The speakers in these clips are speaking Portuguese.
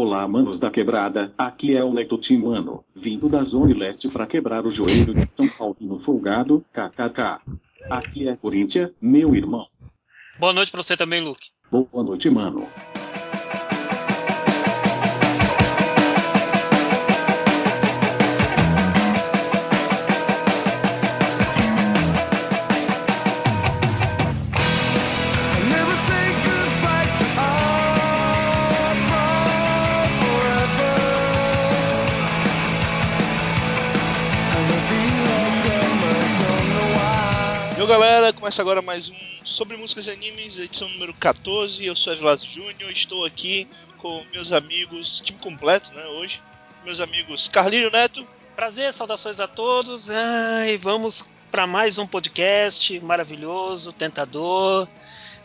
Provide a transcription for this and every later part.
Olá, manos da quebrada, aqui é o Nectotim Mano, vindo da Zona Leste pra quebrar o joelho de São Paulo no folgado, kkk. Aqui é Corinthians, meu irmão. Boa noite pra você também, Luke. Boa noite, mano. Começa agora mais um Sobre Músicas e Animes, edição número 14. Eu sou Evilas Júnior, estou aqui com meus amigos, time completo, né, hoje. Meus amigos Carlinho Neto, Prazer, saudações a todos. Ai, vamos para mais um podcast maravilhoso, tentador,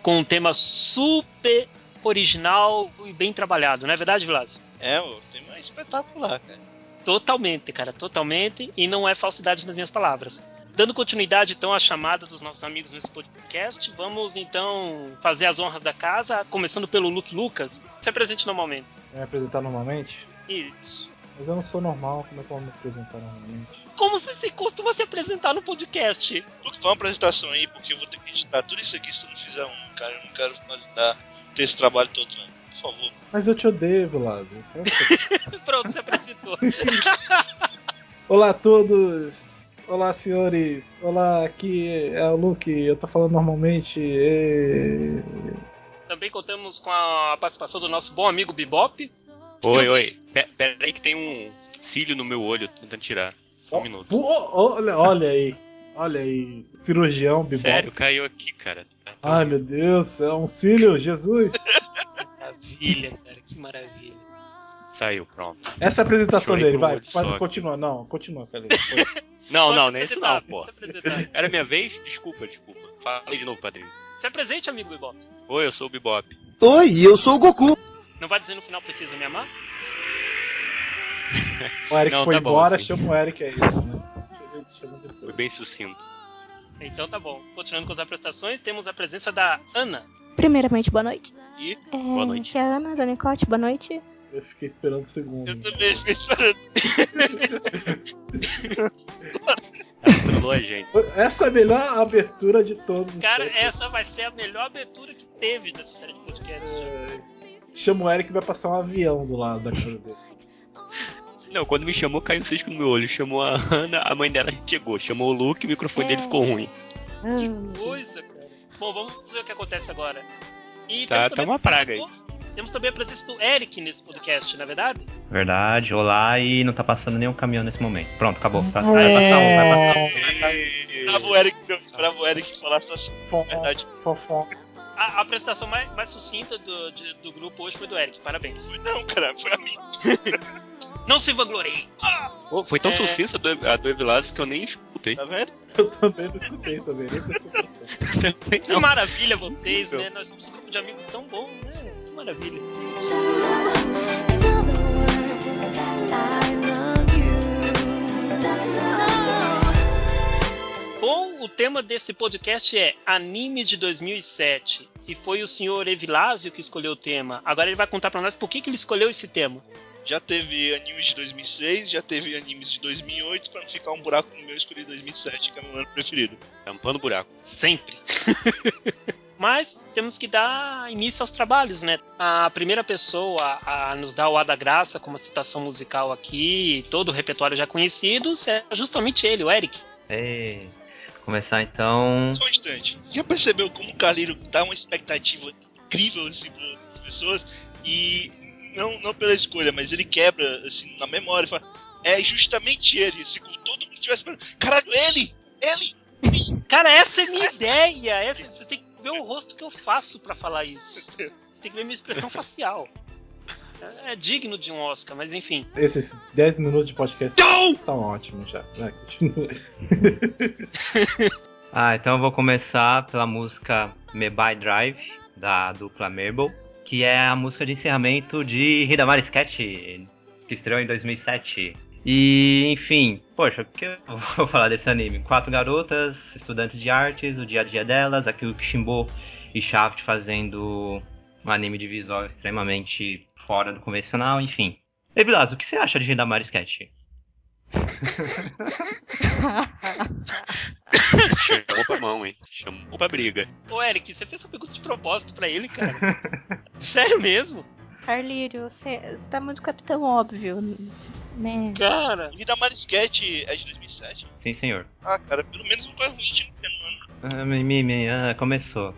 com um tema super original e bem trabalhado, não é verdade, Vilas? é, o tema é espetacular, cara. Totalmente, cara, totalmente, e não é falsidade nas minhas palavras. Dando continuidade então à chamada dos nossos amigos nesse podcast, vamos então fazer as honras da casa, começando pelo Luke Lucas. Se apresente normalmente. Me apresentar normalmente? Isso. Mas eu não sou normal, como é que eu vou me apresentar normalmente? Como você se costuma se apresentar no podcast? Luke, faz uma apresentação aí, porque eu vou ter que editar tudo isso aqui se tu não fizer um, cara. Eu não quero dar, ter esse trabalho todo, não. Por favor. Mas eu te odeio, que- Pronto, se apresentou. Olá a todos! Olá, senhores! Olá, aqui é o Luke, eu tô falando normalmente. E... Também contamos com a participação do nosso bom amigo Bebop. Oi, oi. Pe- Pera aí que tem um cílio no meu olho, tentando tirar. Só um minuto. Pô, olha, olha aí, olha aí, cirurgião, bibop. Sério, caiu aqui, cara. Ai meu Deus, é um cílio, Jesus! Maravilha, cara, que maravilha. Saiu, pronto. Essa é a apresentação Chorei dele, vai, continua, não, continua, Felipe. Não, Pode não, nem isso não, pô. Era minha vez? Desculpa, desculpa. Falei de novo, padrinho. Se apresente, amigo Bebop. Oi, eu sou o Bebop. Oi, eu sou o Goku. Não vai dizer no final preciso me amar? O Eric Não, foi tá bom, embora, assim. chama o Eric aí. Né? Foi bem sucinto. Então tá bom. Continuando com as apresentações, temos a presença da Ana. Primeiramente, boa noite. E É, Boa noite. Aqui é a Ana, da Nicote, boa noite. Eu fiquei esperando um segundo. eu também fiquei esperando. Trollou a gente. Essa é a melhor abertura de todos os Cara, tempos. essa vai ser a melhor abertura que teve dessa série de podcast. já. É, Chama o Eric e vai passar um avião do lado da casa dele. Não, quando me chamou, caiu um cisco no meu olho. Chamou a Ana, a mãe dela chegou. Chamou o Luke, o microfone É. dele ficou ruim. Ah, Que coisa, cara. Bom, vamos ver o que acontece agora. E Tá- tá uma praga aí. Temos também a presença do Eric nesse podcast, não é verdade? Verdade, olá, e não tá passando nenhum caminhão nesse momento. Pronto, acabou. Tá- Vai passar um, vai passar um. Bravo o Eric, não. Esperava o Eric falar só assim. Verdade. fofó. A, a apresentação mais, mais sucinta do, de- do grupo hoje foi do Eric, parabéns. Não, cara, foi a minha. Não se vanglorie! Pô, foi tão É. sucinta a do, Evilásio que eu nem escutei. Tá vendo? Eu também não escutei também, nem. Que maravilha vocês, né? Nós somos um grupo de amigos tão bom, né? Maravilha. Bom, o tema desse podcast é Anime de 2007. E foi o senhor Evilásio que escolheu o tema. Agora ele vai contar pra nós por que, que ele escolheu esse tema. Já teve animes de 2006, já teve animes de 2008, pra não ficar um buraco no meu, eu escolhi 2007, que é meu ano preferido. Tampando buraco. Sempre. Mas temos que dar início aos trabalhos, né? A primeira pessoa a nos dar o A da Graça como citação musical aqui, todo o repertório já conhecido, é justamente ele, o Eric. Ei, começar então. Só um instante. Já percebeu como o Carlinho dá uma expectativa incrível assim para as pessoas e não, não pela escolha, mas ele quebra assim na memória e fala, é justamente ele, assim, como todo mundo tivesse esperando. Caralho, ele! Ele! Cara, essa é minha ideia. Essa, vocês têm que ver o rosto que eu faço pra falar isso. Vocês têm que ver minha expressão facial. É digno de um Oscar, mas enfim. Esses 10 minutos de podcast estão ótimos já. Vai, continua. Ah, então eu vou começar pela música Me By Drive, da dupla Mabel, que é a música de encerramento de Hidamari Sketch, que estreou em 2007. E, enfim, poxa, o que eu vou falar desse anime? Quatro garotas, estudantes de artes, o dia a dia delas, aquilo que Shimbo e Shaft fazendo um anime de visual extremamente fora do convencional, enfim. E Vilas, o que você acha de Hidamari Sketch? Chamou pra mão, hein? Chamou pra briga. Ô, Eric, você fez essa pergunta de propósito pra ele, cara? Sério mesmo? Carlírio, você você tá muito capitão óbvio, né? Cara. Vida Marisquete é de 2007? Sim, senhor. Ah, cara, pelo menos uma coisa ruim no ano. Ah, mimimi, ah, começou.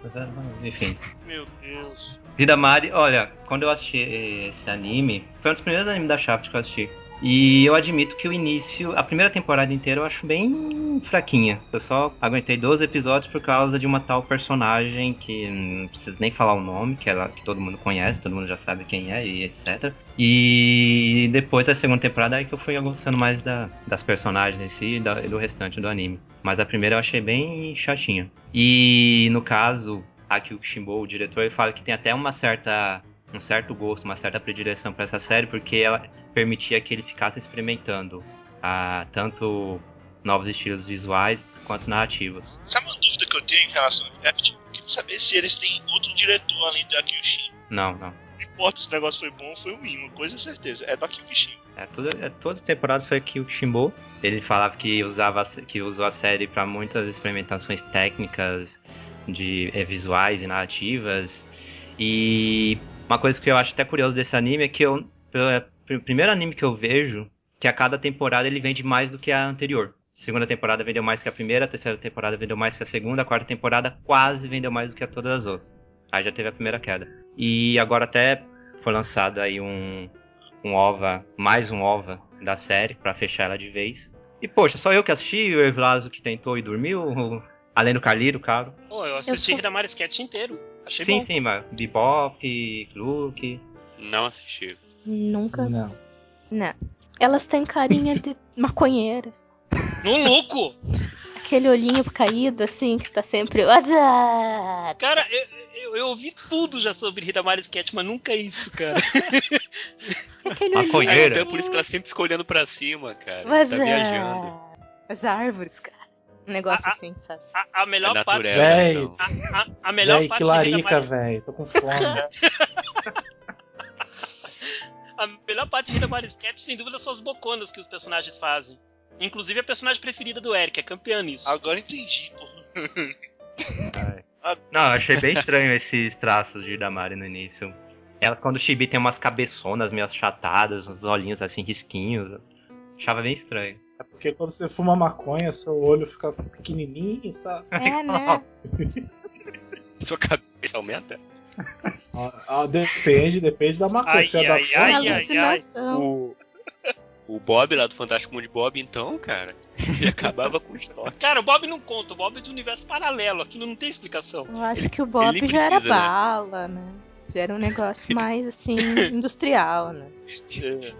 Enfim. Meu Deus. Hidamari, olha, quando eu assisti esse anime, foi um dos primeiros animes da Shaft que eu assisti. E eu admito que o início, a primeira temporada inteira eu acho bem fraquinha. Eu só aguentei 12 episódios por causa de uma tal personagem que não preciso nem falar o nome, que ela que todo mundo conhece, todo mundo já sabe quem é e etc. E depois da segunda temporada é que eu fui gostando mais da, das personagens em si e, e do restante do anime. Mas a primeira eu achei bem chatinha. E no caso, aqui o Kishimbo, o diretor, ele fala que tem até uma certa um certo gosto, uma certa predileção para essa série, porque ela permitia que ele ficasse experimentando ah, tanto novos estilos visuais quanto narrativos. Sabe uma dúvida que eu tenho em relação ao Rapid? Eu queria saber se eles têm outro diretor além do Akiyoshin. Não, não. Não importa se o negócio foi bom ou foi ruim, uma coisa é certeza, é do Akiyoshin. É, tudo, é, todas as temporadas foi aqui o Kishimbo. Ele falava que usava a que usou a série para muitas experimentações técnicas de eh, visuais e narrativas. E uma coisa que eu acho até curioso desse anime é que eu pelo- é o primeiro anime que eu vejo que a cada temporada ele vende mais do que a anterior. Segunda temporada vendeu mais que a primeira, a terceira temporada vendeu mais que a segunda, a quarta temporada quase vendeu mais do que a todas as outras. Aí já teve a primeira queda. E agora até foi lançado aí um, um OVA, mais um OVA da série pra fechar ela de vez. E poxa, só eu que assisti, o Evlazo que tentou e dormiu, além do Carliro, claro. Pô, eu assisti sou- Hidamari Sketch inteiro. Achei sim, bom. sim, mas Bebop, Luke. Não assisti. Nunca. Não. Não. Elas têm carinha de maconheiras. No louco! Aquele olhinho caído, assim, que tá sempre. WhatsApp! Cara, eu, eu, eu ouvi tudo já sobre Hidamari Sketch, mas nunca isso, cara. Aquele Maconheira. olhinho. É, assim, por isso que ela sempre fica olhando pra cima, cara. WhatsApp. Tá viajando. As árvores, cara. Um negócio Ah, ah. assim, sabe? A, a melhor É parte. Véi. então. A, a, a melhor Véi, parte que de larica, velho. Tô com fome. A melhor parte de Hidamari Sketch, sem dúvida, são as boconas que os personagens fazem. Inclusive a personagem preferida do Eric, é campeã nisso. Agora entendi, porra. Não, eu achei bem estranho esses traços de Damari no início. Elas, quando o Chibi tem umas cabeçonas meio achatadas, uns olhinhos assim, risquinhos. Achava bem estranho. É porque quando você fuma maconha, seu olho fica pequenininho, sabe? É, né? Sua cabeça aumenta? Ah, ah, depende, depende da maconha. Ai, Se é da ai, É ai, ai. alucinação. O, o Bob lá do Fantástico Mundo de Bob, então, cara, ele acabava com o estoque. Cara, o Bob não conta, o Bob é de universo paralelo, aquilo não tem explicação. Eu acho que o Bob ele já era precisa, né? bala, né? Já era um negócio mais assim, industrial, né?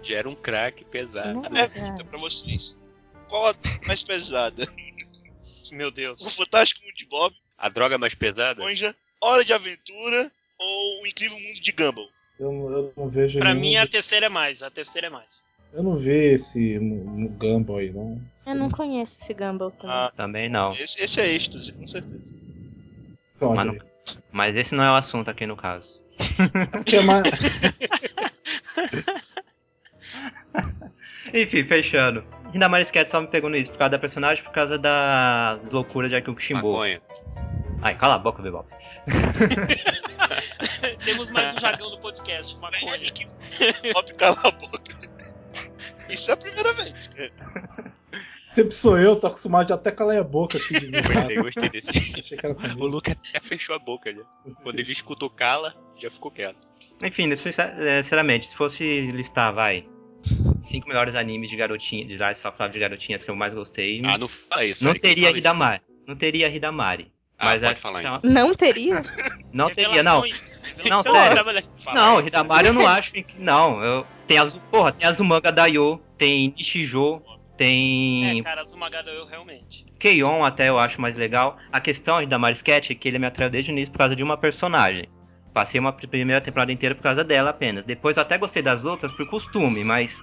Já era um crack pesado. Né? É, pergunta pra vocês. Qual a mais pesada? Meu O Deus. Fantástico Mundo de Bob, A droga mais pesada? Monja, Hora de Aventura ou O Incrível Mundo de Gumball? Eu, não- eu não vejo Pra mim, a de- terceira é mais, a terceira é mais. Eu não vi esse no, Gumball aí, não. Eu não conheço esse Gumball também. Ah, Também não. esse, esse é êxtase, com certeza. Mas não-? Mas esse não é o assunto aqui no caso. É mais... Enfim, fechando. Hidamari Sketch só me pegou nisso por causa da personagem, por causa das loucuras de Akio Shimbo. Maconha. Ai, cala a boca, Bebop. Temos mais um jargão do podcast, maconha. Bob cala a boca. Isso é a primeira vez. Sempre sou eu, tô acostumado de até calar a boca aqui de mim. Gostei, gostei desse. Que O. Luca até fechou a boca já. Quando ele escutou cala, já ficou quieto. Enfim, eh, sinceramente, se fosse listar, vai, cinco melhores animes de garotinha, de Life of Love de garotinhas que eu mais gostei, Ah, não fala isso. não Eric, teria fala isso. Hidamari. Não teria Hidamari. Ah, Mas pode a falar questão- Não teria? Não teria, não. Não, sério. Não, Hidamari eu não acho que. Não, eu. Tem as. Porra, tem Azumanga Daioh, tem Nishijo, tem É, cara, Azumagada eu realmente. Keion até eu acho mais legal. A questão de Damari Sketch é que ele me atraiu desde o início por causa de uma personagem. Passei uma pr- primeira temporada inteira por causa dela apenas. Depois eu até gostei das outras por costume, mas.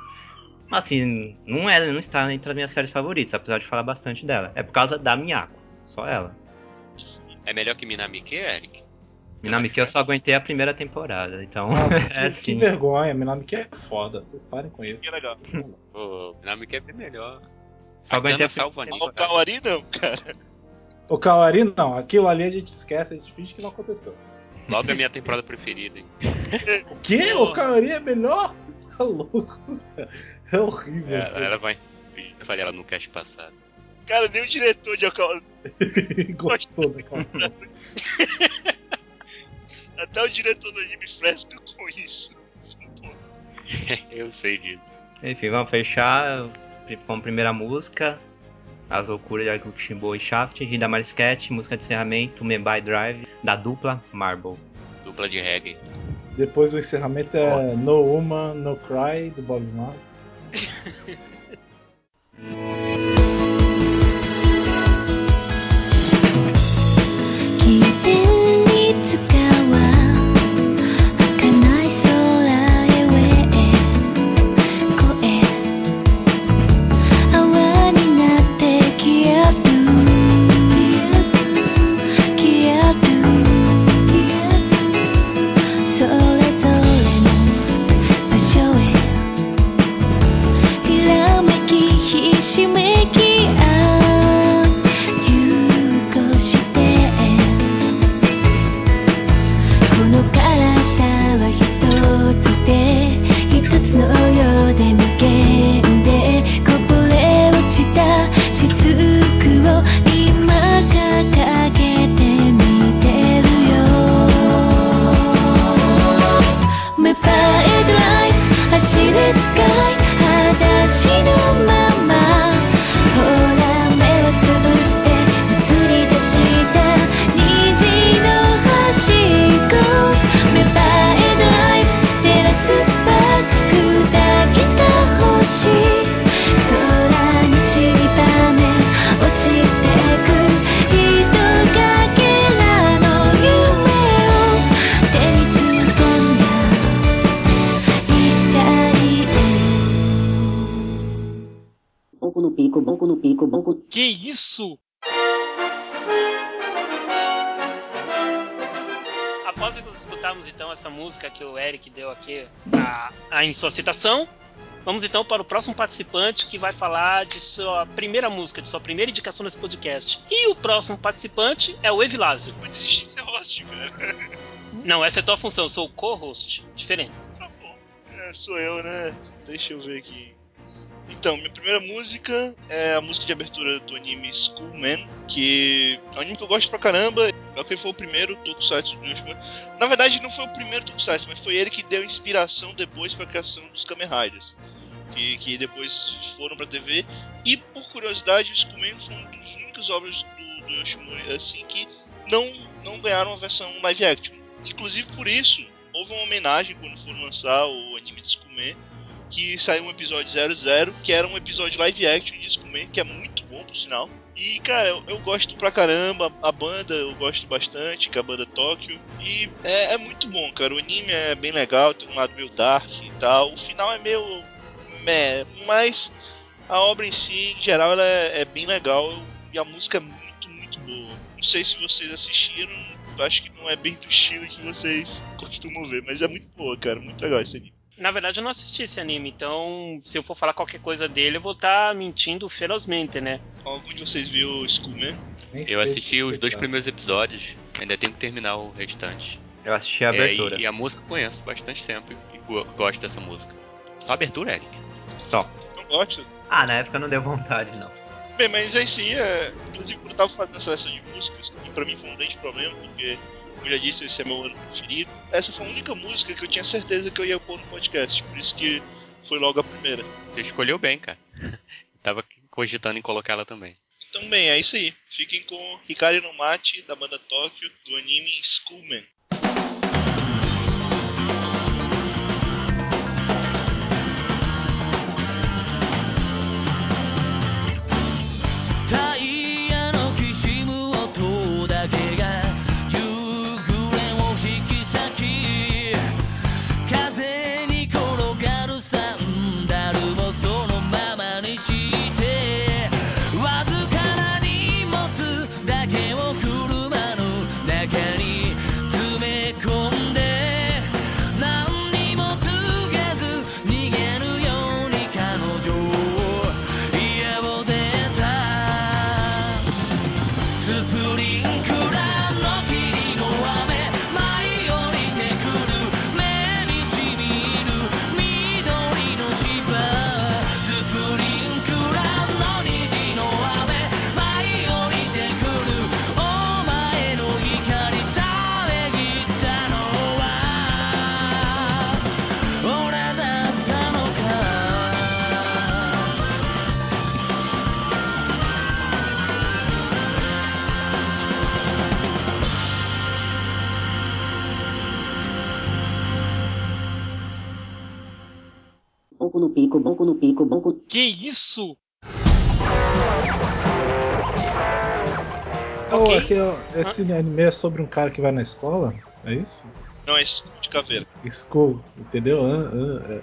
Assim, não, é, não está entre as minhas séries favoritas, apesar de falar bastante dela. É por causa da Miyako. Só ela. É melhor que Minamike, Eric? Minamiki eu só aguentei a primeira temporada, então. Nossa, é que, assim. que vergonha. Minamiki é foda. Vocês parem com isso. Que legal. Pô, Dinâmica é bem melhor. Só aguentei a primeira O Kawari não, cara. O Kawari não. Aquilo ali a gente esquece, a gente finge que não aconteceu. Logo a minha temporada preferida, hein? O quê? O Kawari é melhor? Você tá louco? cara? É horrível. É, cara. ela vai. Eu falei ela no cast passado. Cara, nem o diretor de Okawari. Gostou daquela. Até o diretor do anime fresca com isso. Eu sei disso. Enfim, vamos fechar com a primeira música. As loucuras de Akushimbo e Shaft, Hidamari Sketch, música de encerramento, Membai Drive, da dupla Marble. Dupla de reggae. Depois o encerramento é No Woman, No Cry, do Bob Marley. boco no pico, boco. Que isso? Após escutarmos então essa música que o Eric deu aqui a, a- em sua citação, vamos então para o próximo participante que vai falar de sua primeira música, de sua primeira indicação nesse podcast. E o próximo participante é o Evilásio. de ser host, cara. Não, essa é a tua função, eu sou o co-host. Diferente. Tá bom. É, sou eu, né? Deixa eu ver aqui. Então, minha primeira música é a música de abertura do anime Schoolman, que é um anime que eu gosto pra caramba. É que foi o primeiro tokusatsu do Yoshimura. Na verdade, não foi o primeiro tokusatsu, mas foi ele que deu inspiração depois pra criação dos Kamen Riders. Que, que depois foram pra TV. E, por curiosidade, o Schoolman foi uma das únicas obras do, do Yoshimura assim que não, não ganharam a versão live action. Inclusive por isso, houve uma homenagem quando foram lançar o anime de Skumen, que saiu um episódio 00, que era um episódio live action de Skumen, que é muito bom por sinal. E cara, eu, eu gosto pra caramba, a banda eu gosto bastante, que é a banda Tóquio. E é, é muito bom, cara. O anime é bem legal, tem um lado meio dark e tal. O final é meio. meh, mas a obra em si, em geral, ela é, é bem legal e a música é muito, muito boa. Não sei se vocês assistiram, acho que não é bem do estilo que vocês costumam ver, mas é muito boa, cara. Muito legal esse anime. Na verdade, eu não assisti esse anime, então se eu for falar qualquer coisa dele, eu vou estar mentindo ferozmente, né? Algum de vocês viu Skullman? Nem Eu assisti os dois trata. primeiros episódios, ainda tenho que terminar o restante. Eu assisti a É, abertura. e, e a música eu conheço bastante tempo e go- gosto dessa música. Só a abertura, Eric. Só. Não gosto? Ah, na época não deu vontade, não. Bem, mas é isso aí, é... inclusive quando eu tava fazendo a seleção de músicas, que pra mim foi um grande problema, porque, como eu já disse, esse é meu ano preferido. Essa foi a única música que eu tinha certeza que eu ia pôr no podcast, por isso que foi logo a primeira. Você escolheu bem, cara. Tava cogitando em colocá-la também. Então, bem, é isso aí. Fiquem com Hikari no Mate, da banda Tóquio, do anime Schoolman. Isso? Oh, Ok. aqui, esse anime é sobre um cara que vai na escola? É isso? Não, é escudo de caveira. School, entendeu? Ah,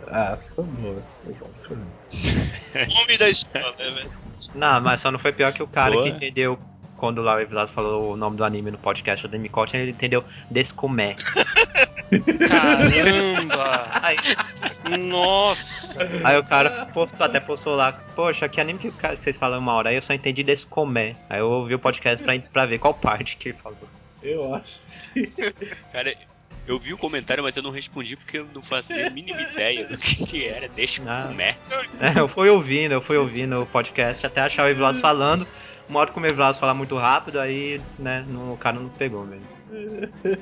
ah, ah, essa foi boa, essa foi boa. Nome da escola, né, velho? Não, mas só não foi pior que o cara Boa. que entendeu quando lá o Evilas falou o nome do anime no podcast do Demicote, ele entendeu Descomé. Caramba! Aí, Nossa! aí o cara postou, até postou lá, poxa, que anime que, vocês falam uma hora? Aí eu só entendi Descomé. Aí eu ouvi o podcast pra, pra ver qual parte que ele falou. Eu acho. Cara, eu vi o comentário, mas eu não respondi porque eu não fazia a mínima ideia do que, que era. Deixa Ah. É, eu fui ouvindo, eu fui ouvindo o podcast até achar o Evilas falando. Uma hora que o Evilas falar muito rápido, aí, né, não- o cara não pegou mesmo.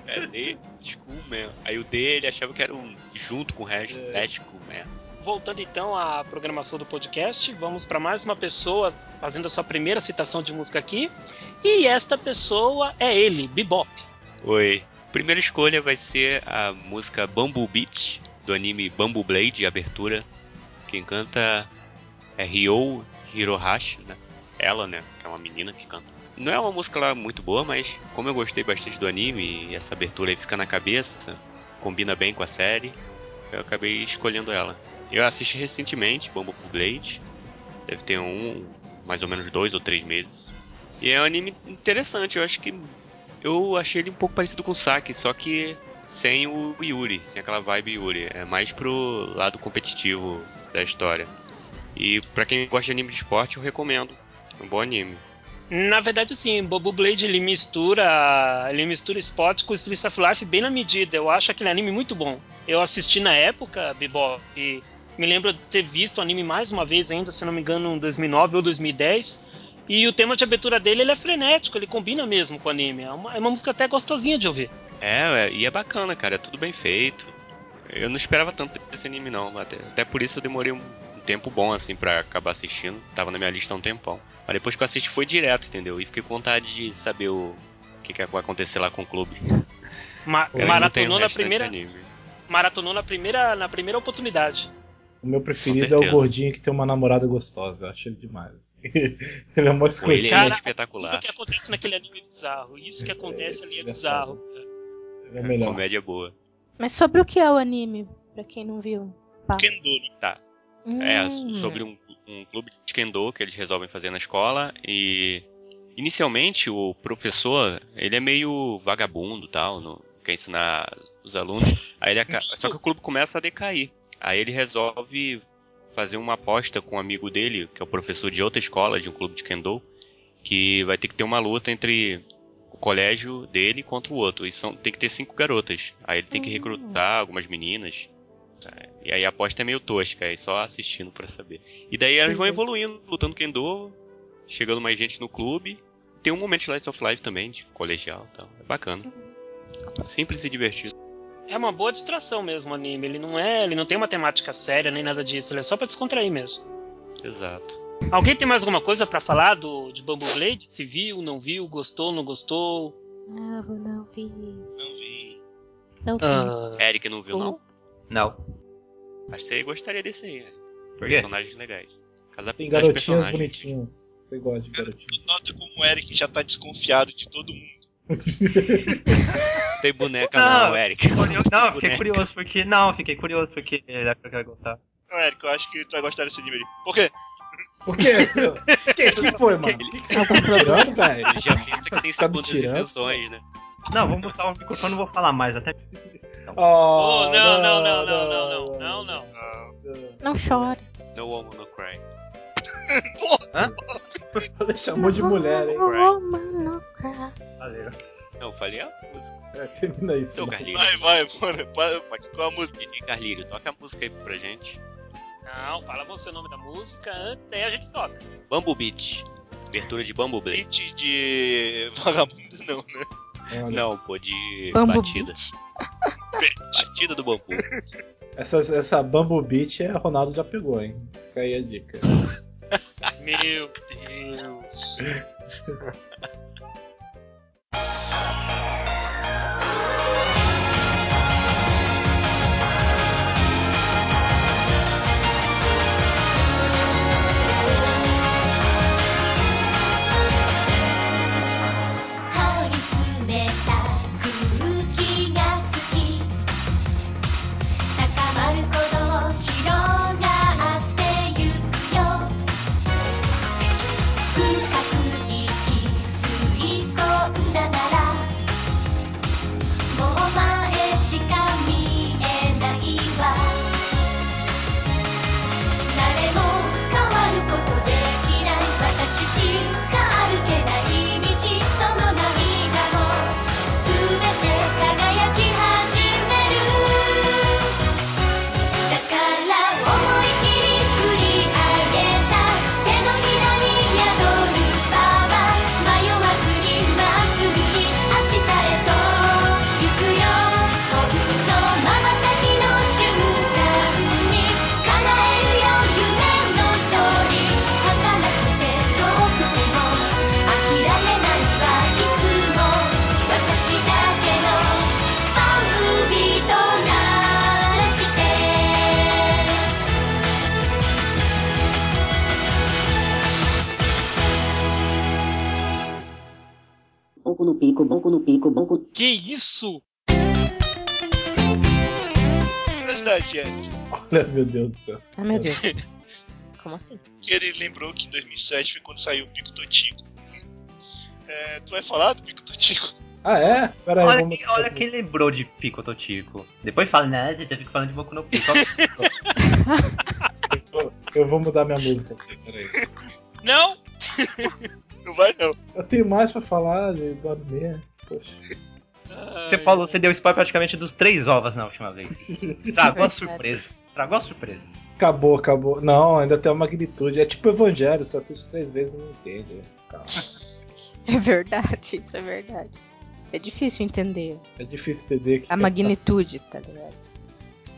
É, de, Desculpa, Aí o D ele achava que era um junto com o resto. É. Let's go, man. Voltando então à programação do podcast, vamos para mais uma pessoa fazendo a sua primeira citação de música aqui. E esta pessoa é ele, Bebop. Oi. Primeira escolha vai ser a música Bamboo Beach, do anime Bamboo Blade, abertura. Quem canta é Ryo Hirohashi, né? Ela, né? Que é uma menina que canta. Não é uma música lá muito boa, mas como eu gostei bastante do anime e essa abertura aí fica na cabeça, combina bem com a série, eu acabei escolhendo ela. Eu assisti recentemente Bamboo Blade, deve ter um, mais ou menos dois ou três meses. E é um anime interessante, eu acho que eu achei ele um pouco parecido com o Saki, só que sem o Yuri, sem aquela vibe Yuri. É mais pro lado competitivo da história. E pra quem gosta de anime de esporte, eu recomendo. Um bom anime. Na verdade, sim, Bobo Blade ele mistura, ele mistura esporte com Slice of Life bem na medida. Eu acho aquele anime muito bom. Eu assisti na época, Bebop, e me lembro de ter visto o anime mais uma vez ainda, se não me engano, em 2009 ou 2010. E o tema de abertura dele ele é frenético, ele combina mesmo com o anime. É uma, é uma música até gostosinha de ouvir. É, é, e é bacana, cara, é tudo bem feito. Eu não esperava tanto desse anime não, até, até por isso eu demorei um tempo bom assim pra acabar assistindo. Tava na minha lista há um tempão. Mas depois que eu assisti foi direto, entendeu? E fiquei com vontade de saber o que, que vai acontecer lá com o clube. Ma Eu maratonou na primeira, anime. maratonou na primeira, na primeira oportunidade. O meu preferido é o gordinho que tem uma namorada gostosa. Eu acho ele demais. ele é mó ele escrotinho. Cara, é espetacular. que acontece naquele anime é bizarro. Isso que acontece ali é é bizarro. É melhor. Comédia boa. Mas sobre o que é o anime? Pra quem não viu. Kendo, É, Hum. sobre um, um clube de kendo que eles resolvem fazer na escola e inicialmente o professor, ele é meio vagabundo, tal, não quer ensinar os alunos. Aí ele só que o clube começa a decair. Aí ele resolve fazer uma aposta com um amigo dele, que é o professor de outra escola, de um clube de kendo, que vai ter que ter uma luta entre o colégio dele contra o outro. E são, tem que ter cinco garotas. Aí ele tem que Hum. recrutar algumas meninas. E aí a aposta é meio tosca, aí só assistindo pra saber. E daí elas vão evoluindo, lutando kendo, chegando mais gente no clube. Tem um momento de Slice of Life também, de colegial e tal. É bacana. Simples e divertido. É uma boa distração mesmo o anime. Ele não é, ele não tem uma temática séria nem nada disso. Ele é só pra descontrair mesmo. Exato. Alguém tem mais alguma coisa pra falar do de Bamboo Blade? Se viu, não viu, gostou, não gostou? Não, não vi. Não vi. Não vi. Ah, Eric não viu, não? Não. Acho que você gostaria desse aí, quê? Personagens legais. Casa Tem garotinhas bonitinhas. Você gosta de garotinhas. Nota como o Eric já tá desconfiado de todo mundo. Tem boneca Não, não, Eric. Não, eu fiquei Boneca. curioso porque. Não, fiquei curioso porque ele que eu ia gostar. Não, Eric, eu acho que tu vai gostar desse anime ali. Por quê? Por quê? O que, que foi, mano? O que, que você tá me tirando, velho? Ele já pensa que tem Tá segundas intenções, né? Não, vamos botar o microfone, não vou falar mais. Até Oh, Oh, não, não, não, não, não, não, não, não. Não chore. No woman, no cry. Ele chamou de mulher, hein? Woman, no cry. Valeu. Não, falei a música. É, termina isso. Seu né? Vai, vai, mano. Para, qual a música? DJ Carlinhos, toca a música aí pra gente. Não, fala você o nome da música, antes, daí a gente toca. Bamboo Beach. Abertura de Bamboo Blade. Beat de vagabundo, não, né? Olha, Não, pô, de Bamboo batida. Beach. Batida do bambu. Essa, essa Bamboo Beat é Ronaldo já pegou, hein? Fica aí a dica. Meu Deus. no pico, boco no pico, boco. Que isso? Curiosidade, Eric. Olha, meu Deus do céu. Ai, meu Deus. Como assim? Ele lembrou que em 2007 foi quando saiu o Pico Totico. É, tu vai falar do Pico Totico? Ah, é? Pera aí, Olha, vamos... que- olha quem lembrou de Pico Totico. Depois fala, né? Você fica falando de Boku no Pico. Eu- Eu vou mudar minha música aqui, peraí. Não? Não vai não. Eu tenho mais pra falar de- do anime. Poxa. Você falou, você deu spoiler praticamente dos três ovos na última vez. Estragou a surpresa. Estragou a surpresa. Acabou, acabou. Não, ainda tem uma magnitude. É tipo Evangelho, você assiste três vezes e não entende. Calma. É verdade, isso é verdade. É difícil entender É difícil entender que. a magnitude, tá ligado?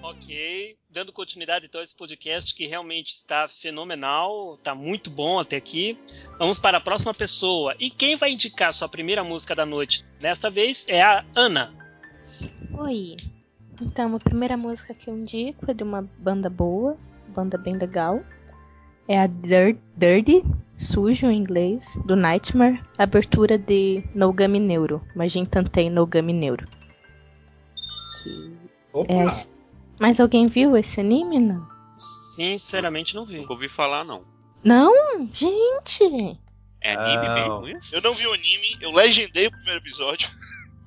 Ok, dando continuidade então a esse podcast que realmente está fenomenal, está muito bom até aqui. Vamos para a próxima pessoa. E quem vai indicar sua primeira música da noite? Desta vez é a Ana. Oi. Então, a primeira música que eu indico é de uma banda boa, banda bem legal. É a Dir- Dirty, sujo em inglês, do Nightmare, abertura de Nogami Neuro, Majin Tantei Nogami Neuro. Que Opa! é a Mas alguém viu esse anime, não? Sinceramente não vi. Nunca ouvi falar, não. Não? Gente! É anime Não. mesmo isso? Eu não vi o anime, eu legendei o primeiro episódio.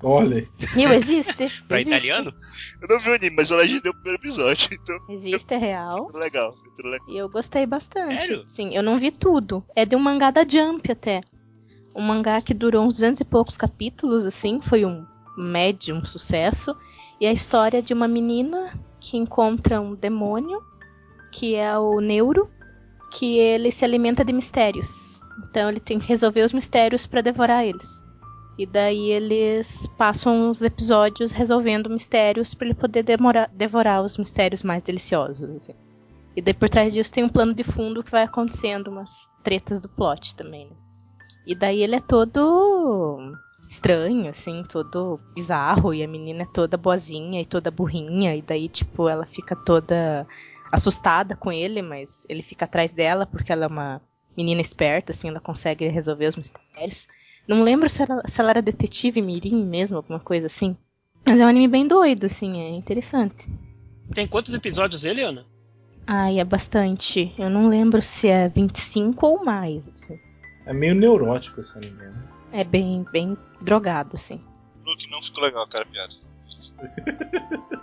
Olha aí. Viu? Existe? Pra existe. italiano? Eu não vi o anime, mas eu legendei o primeiro episódio, então Existe, é real. tudo legal. Tudo legal. E eu gostei bastante. Sério? Sim, eu não vi tudo. É de um mangá da Jump até. Um mangá que durou uns 200 e poucos capítulos, assim. Foi um médium sucesso. E a história de uma menina que encontra um demônio, que é o Neuro, que ele se alimenta de mistérios. Então ele tem que resolver os mistérios para devorar eles. E daí eles passam os episódios resolvendo mistérios para ele poder demorar- devorar os mistérios mais deliciosos. assim. E daí por trás disso tem um plano de fundo que vai acontecendo umas tretas do plot também, né? E daí ele é todo estranho, assim, todo bizarro, e a menina é toda boazinha e toda burrinha, e daí, tipo, ela fica toda assustada com ele, mas ele fica atrás dela porque ela é uma menina esperta, assim, ela consegue resolver os mistérios. Não lembro se ela, se ela era detetive mirim mesmo, alguma coisa assim. Mas é um anime bem doido, assim, é interessante. Tem quantos episódios ele, Ana? Ai, é bastante. Eu não lembro se é 25 ou mais. assim. É meio neurótico esse anime. Né? É bem, bem drogado, assim. Luke, não ficou legal, cara, a piada.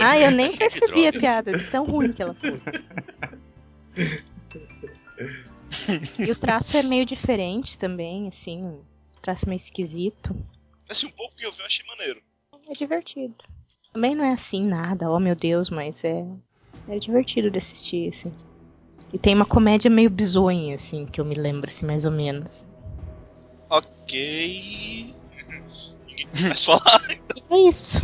Ah, eu nem percebi a piada, de tão ruim que ela foi. E o traço é meio diferente também, assim. Um traço meio esquisito. Assim, um pouco que eu vi, eu achei maneiro. É divertido. Também não é assim nada, oh meu Deus, mas é, é divertido de assistir, assim. E tem uma comédia meio bizonha, assim, que eu me lembro, assim, mais ou menos Ok. Ninguém vai mais falar. É isso.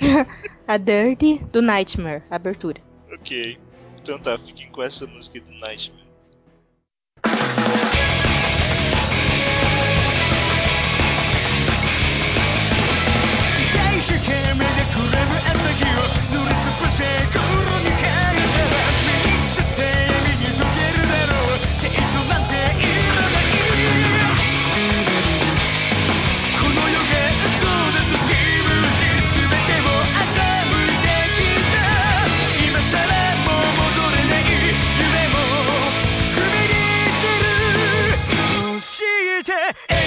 a Dirty do Nightmare, abertura. ok. Então tá, fiquem com essa música aí do Nightmare. 一生懸命でくれる朝日を塗りつぶして心に て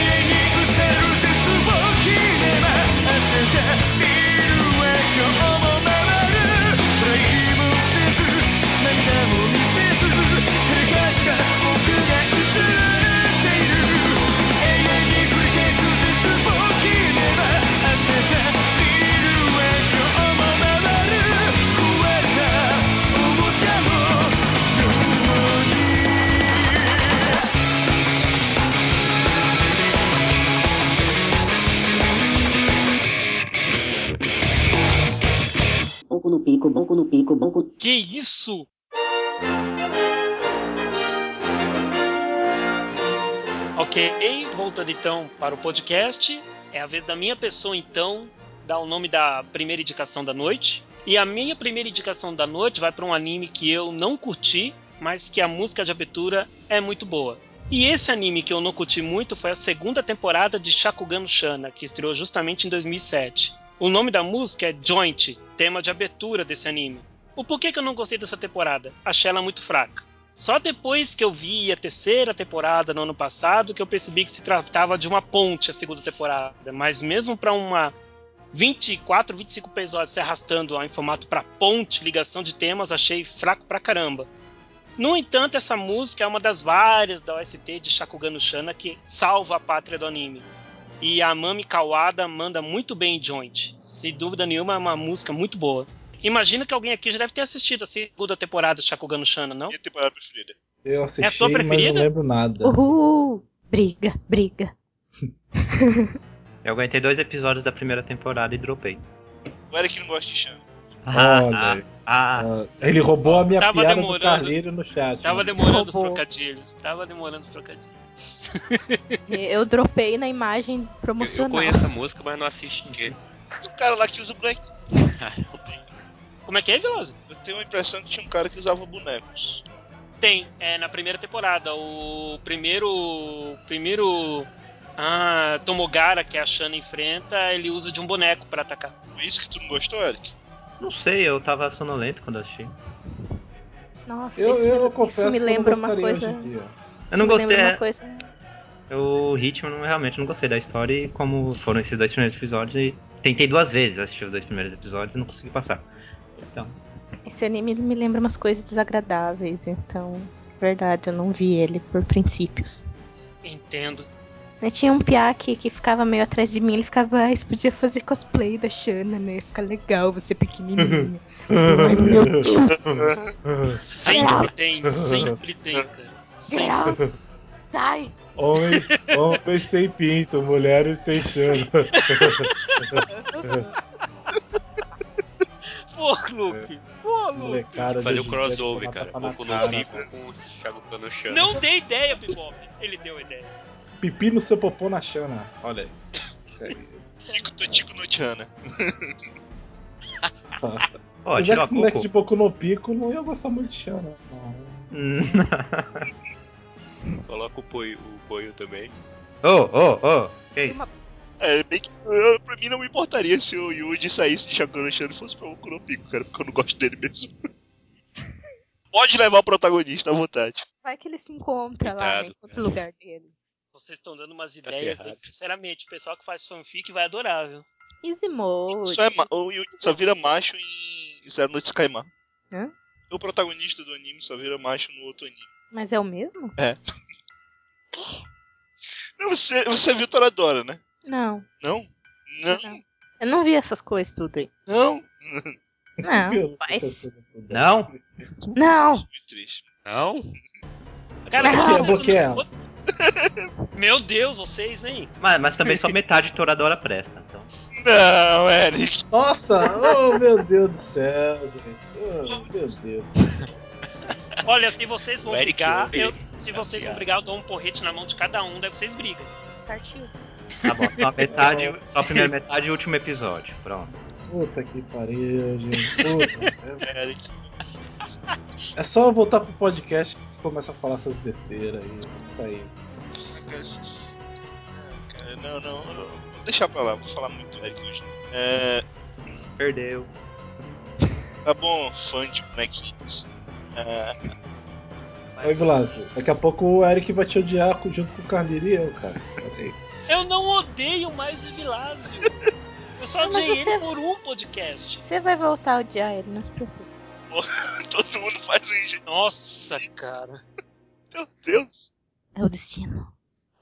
No pico, boco no pico, boco. Que isso? Ok, voltando então para o podcast. É a vez da minha pessoa, então, dar o nome da primeira indicação da noite. E a minha primeira indicação da noite vai para um anime que eu não curti, mas que a música de abertura é muito boa. E esse anime que eu não curti muito foi a segunda temporada de Shakugan no Shana, que estreou justamente em 2007. O nome da música é Joint, tema de abertura desse anime. O porquê que eu não gostei dessa temporada? Achei ela muito fraca. Só depois que eu vi a terceira temporada no ano passado que eu percebi que se tratava de uma ponte a segunda temporada. Mas mesmo para uma 24, 25 episódios se arrastando em formato para ponte, ligação de temas, achei fraco pra caramba. No entanto, essa música é uma das várias da OST de Shakugan no Shana que salva a pátria do anime. E a Mami Kawada manda muito bem em Joint. Sem dúvida nenhuma, é uma música muito boa. Imagina que alguém aqui já deve ter assistido a segunda temporada de Shakugan no Shana, não? Minha temporada preferida. Eu É a assisti, tua mas não preferida? lembro nada. Uhul! Briga, briga. Eu aguentei dois episódios da primeira temporada e dropei. O Eric não gosta de Chan. Olha aí. Ah, Ah, ele roubou a minha Tava piada do demorando. Carleiro no chat. Tava demorando os Roubou. trocadilhos. Tava demorando os trocadilhos. Eu dropei na imagem Eu, eu promocional. conheço a música, mas não assisti. O cara lá que usa boneco. Como é que é, Veloso? Eu tenho a impressão que tinha um cara que usava bonecos. Tem, é na primeira temporada. O primeiro. o Primeiro. Ah, Tomogara, que a Shana enfrenta, ele usa de um boneco pra atacar. Foi isso que tu não gostou, Eric? não sei, eu tava sonolento quando eu assisti. Nossa, Eu, isso, eu me, confesso isso me que lembra eu uma coisa. Eu não gostei, uma é- coisa. O ritmo, não, realmente, não gostei da história e como foram esses dois primeiros episódios, e tentei duas vezes assistir os dois primeiros episódios e não consegui passar. Então, Esse anime me lembra umas coisas desagradáveis, então. Verdade, eu não vi ele por princípios. Entendo. Né, Tinha um piá que, que ficava meio atrás de mim, ele ficava, ah, você podia fazer cosplay da Shana, né? Fica legal, você pequenininha. Ai, meu Deus! Sempre tem, sempre tem, cara. Sempre. Geralt! Sai! Homem, homens sem pinto, mulheres sem chano. Pô, Luke. Pô, Luke. de Fazer o crossover, cara. cara, no cara. com o Shakugan no Shana. Não dei ideia, Bebop. Ele deu a ideia. Pipi no seu popô na chana. Olha aí. Tico Totico no Chana. ó, é a esse moleque Coco. de Boku no Pico não ia gostar muito de chana. Não. Coloca o Poio, o Poio também. Ô, ô, ô, que isso? É, bem que eu- pra mim não me importaria se o Yuji saísse de Shana e fosse pra Boku no Pico, cara, porque eu não gosto dele mesmo. Pode levar o protagonista à vontade. Vai que ele se encontra lá, Coitado, né? Encontra o lugar dele. Vocês estão dando umas Tá ideias aí ferrado. que, sinceramente, o pessoal que faz fanfic vai adorar, viu? Easy mode. Só é o Yuji só vira macho em Zero no Tsukaima. Hã? O protagonista do anime só vira macho no outro anime. Mas é o mesmo? Não, você, você viu Toradora, né? Não. Não? Não, Eu não vi essas coisas tudo aí. não. Não, mas. Não? Não! Muito triste. Não? Cara, vocês- bloqueia ela. Meu Deus, vocês, hein? Mas, mas também só metade de Toradora presta, então. Não, Eric. Nossa! Oh, meu Deus do céu, gente. Oh, meu Deus. Olha, se vocês vão brigar, eu- se vocês vão brigar, eu dou um porrete na mão de cada um, daí vocês brigam. Partiu. Tá bom, só a metade, só a primeira metade e o último episódio. Pronto. Puta que pariu, gente. Puta. É, Eric. é só eu voltar pro podcast que começa a falar essas besteiras aí. Isso aí. Ah, cara, não, não, vou deixar pra lá, vou falar muito do Eric hoje. É, Perdeu. tá bom, fã de bonequinhos. É, Aí, Vilásio, daqui a pouco o Eric vai te odiar junto com o Carneiro e eu, cara. Eu não odeio mais o Vilásio. Eu só Não, odiei você- ele por um podcast. Você vai voltar a odiar ele, não se preocupe. todo mundo faz um jeito. Nossa, cara. Meu Deus. É o destino.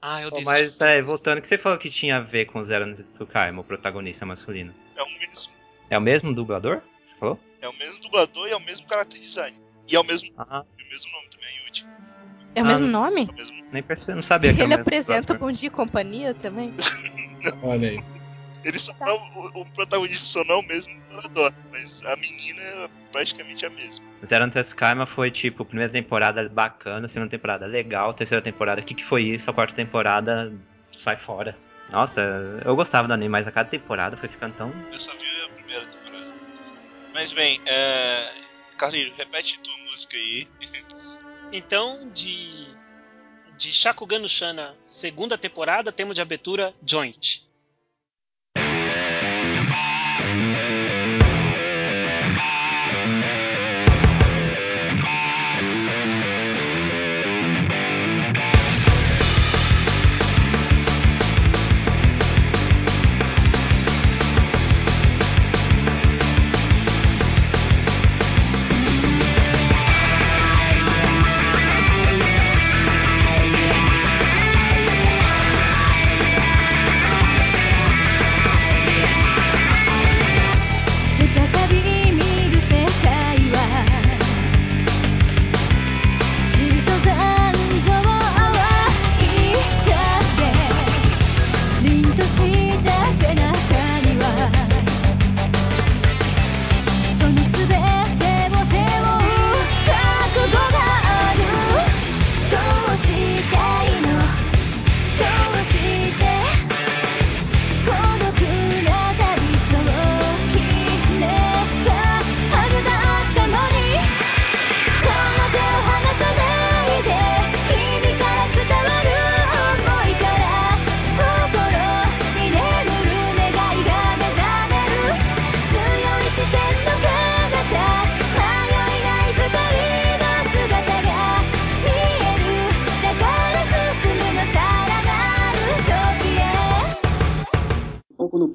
Ah, eu desisti. mas, peraí, voltando, o que você falou que tinha a ver com Zero no Tsukaima, o protagonista masculino? É o mesmo. É o mesmo dublador? Você falou? É o mesmo dublador e é o mesmo character design. E é o mesmo, Ah, é o mesmo nome também, Yuji. É o Ah, mesmo nome? É o mesmo. nem percebi, não sabia que era o Ele apresenta o. Bom Dia e Companhia também? Olha aí. Ele só não, o, o protagonista só não é o mesmo dublador, mas a menina é praticamente a mesma. Zero no Tsukaima foi tipo, primeira temporada bacana, segunda temporada legal, terceira temporada, o que, que foi isso? A quarta temporada sai fora. Nossa, eu gostava do anime, mas a cada temporada foi ficando tão. Eu só vi a primeira temporada. Mas bem, é. Carlinhos, repete tua música aí. Então, de de Shakugan no Shana, segunda temporada, tema de abertura Joint.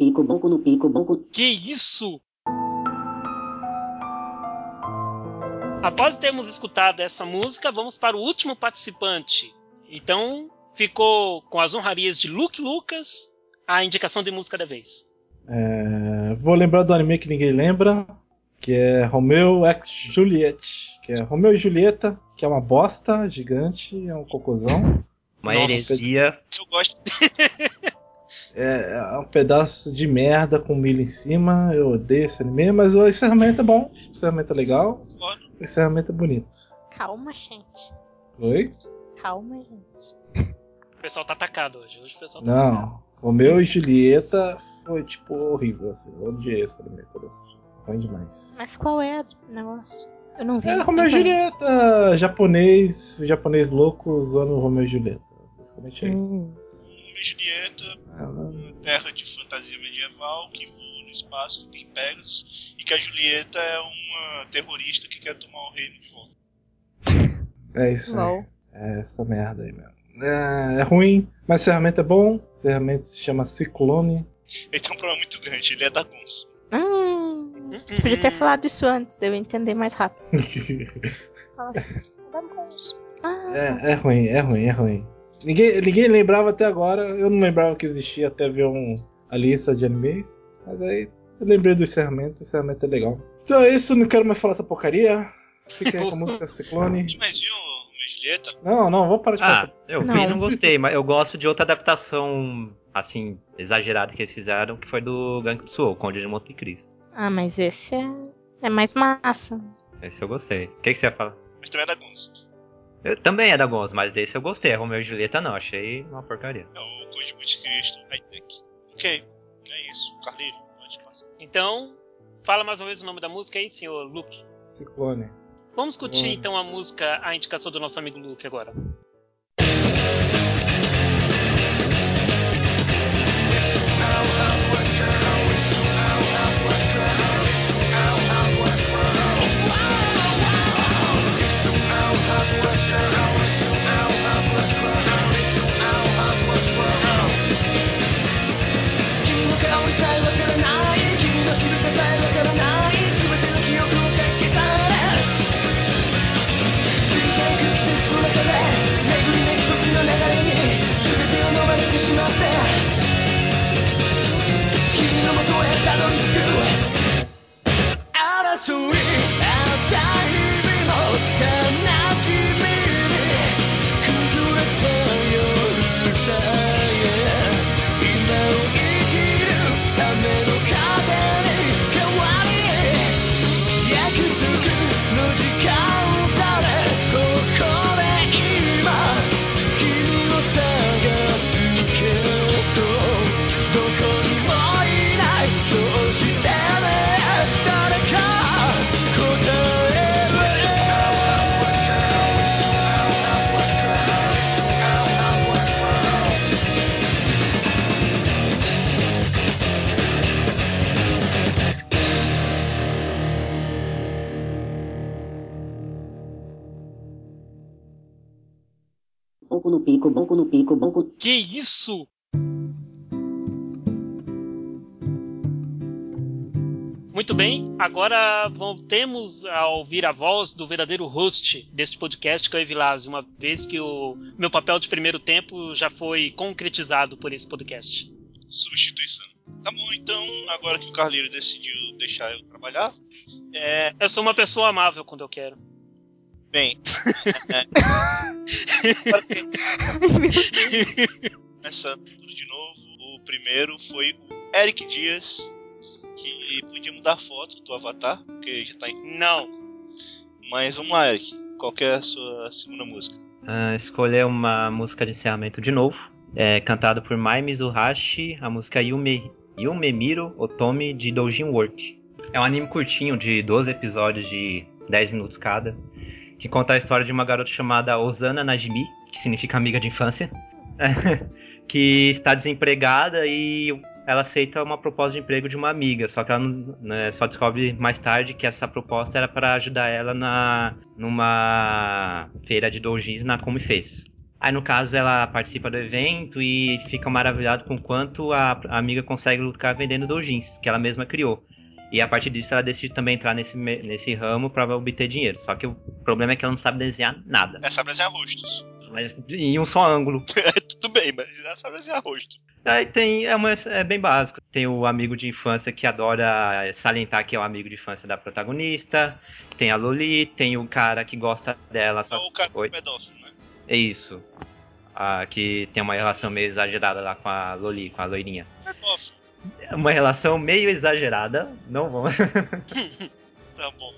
Pico, boco no pico, boco. Que isso? Após termos escutado essa música, vamos para o último participante. Então, ficou com as honrarias de Luke Lucas a indicação de música da vez. É, vou lembrar do anime que ninguém lembra, que é Romeo x Juliet, que é Romeo e Julieta, que é uma bosta gigante, é um cocôzão. Uma Nossa. heresia. Eu gosto. É, é um pedaço de merda com milho em cima. Eu odeio esse anime, mas o encerramento é bom. O encerramento é legal. O encerramento é bonito. Calma, gente. Oi? Calma, gente. O pessoal tá atacado hoje. Hoje o pessoal tá atacado. Não. Romeu e Julieta foi tipo horrível, assim. Eu odiei esse anime. Ruim demais. Mas qual é o negócio? Eu não vi. É Romeu e. Julieta, japonês, japonês louco usando Romeu e Julieta. Basicamente é isso. Hum. Romeo uma terra de fantasia medieval que voa no espaço, que tem Pegasus, e que a Julieta é uma terrorista que quer tomar o reino de volta. É isso aí. É essa merda aí mesmo. É, é ruim, mas o ferramenta é bom. O ferramenta se chama Ciclone. Ele tem um problema muito grande, ele é da Guns. Hum, podia ter falado isso antes, deu eu entender mais rápido. Fala assim, dá bons. Ah, É, é ruim, é ruim, é ruim. Ninguém, ninguém lembrava até agora. Eu não lembrava que existia até ver um, a lista de animes. Mas aí eu lembrei do encerramento. O encerramento é legal. Então é isso, não quero mais falar essa porcaria. Fica aí com a música Ciclone. Não, não, vou parar de falar Ah, essa eu Não. não gostei, mas eu gosto de outra adaptação, assim, exagerada que eles fizeram, que foi do Gangtsu, o Conde de Monte Cristo. ah, mas esse é, é mais massa. Esse eu gostei. O que, que você ia falar? Mas também é da Guns. Eu, também é da Gonz, mas desse eu gostei. Romeu e Julieta não, achei uma porcaria. É o Code de Cristo, Hightech. Ok, é isso. Carleiro, pode passar. Então, fala mais uma vez o nome da música aí, senhor Luke. Ciclone. Vamos discutir Hum. então a música, a indicação do nosso amigo Luke agora. しまって。君のもとへたどり着く。争い pico, no pico, boku. Que isso? Muito bem, agora voltemos a ouvir a voz do verdadeiro host deste podcast, que é o Evilásio, uma vez que o meu papel de primeiro tempo já foi concretizado por esse podcast. Substituição. Tá bom, então, agora que o Carleiro decidiu deixar eu trabalhar, é, Eu sou uma pessoa amável quando eu quero. Bem. Começando tudo de novo, o primeiro foi o Eric Dias, que podia mudar a foto do avatar, porque já tá em. Não. Mas vamos lá, Eric. Qual que é a sua segunda música? Ah, escolher uma música de encerramento de novo. É cantada por Mai Mizuhashi, a música Yume, Yumemiro Otomi de Doujin Work. É um anime curtinho de 12 episódios de 10 minutos cada, que conta a história de uma garota chamada Osana Najimi, que significa amiga de infância, que está desempregada e ela aceita uma proposta de emprego de uma amiga, só que ela né, só descobre mais tarde que essa proposta era para ajudar ela na numa feira de doujins na Come Fez. Aí no caso ela participa do evento e fica maravilhada com quanto a, a amiga consegue lucrar vendendo doujins que ela mesma criou. E a partir disso ela decide também entrar nesse, nesse ramo para obter dinheiro. Só que o problema é que ela não sabe desenhar nada, É sabe desenhar rostos. mas em um só ângulo. Tudo bem, mas ela sabe desenhar rosto. Aí tem, é, uma- é bem básico. Tem o amigo de infância que adora salientar que é o amigo de infância da protagonista. Tem a Loli, tem o cara que gosta dela. É Só o cara Oi? pedófilo, né? É isso. Ah, que tem uma relação meio exagerada lá com a Loli, com a loirinha. É Uma relação meio exagerada. Não vamos. Tá bom.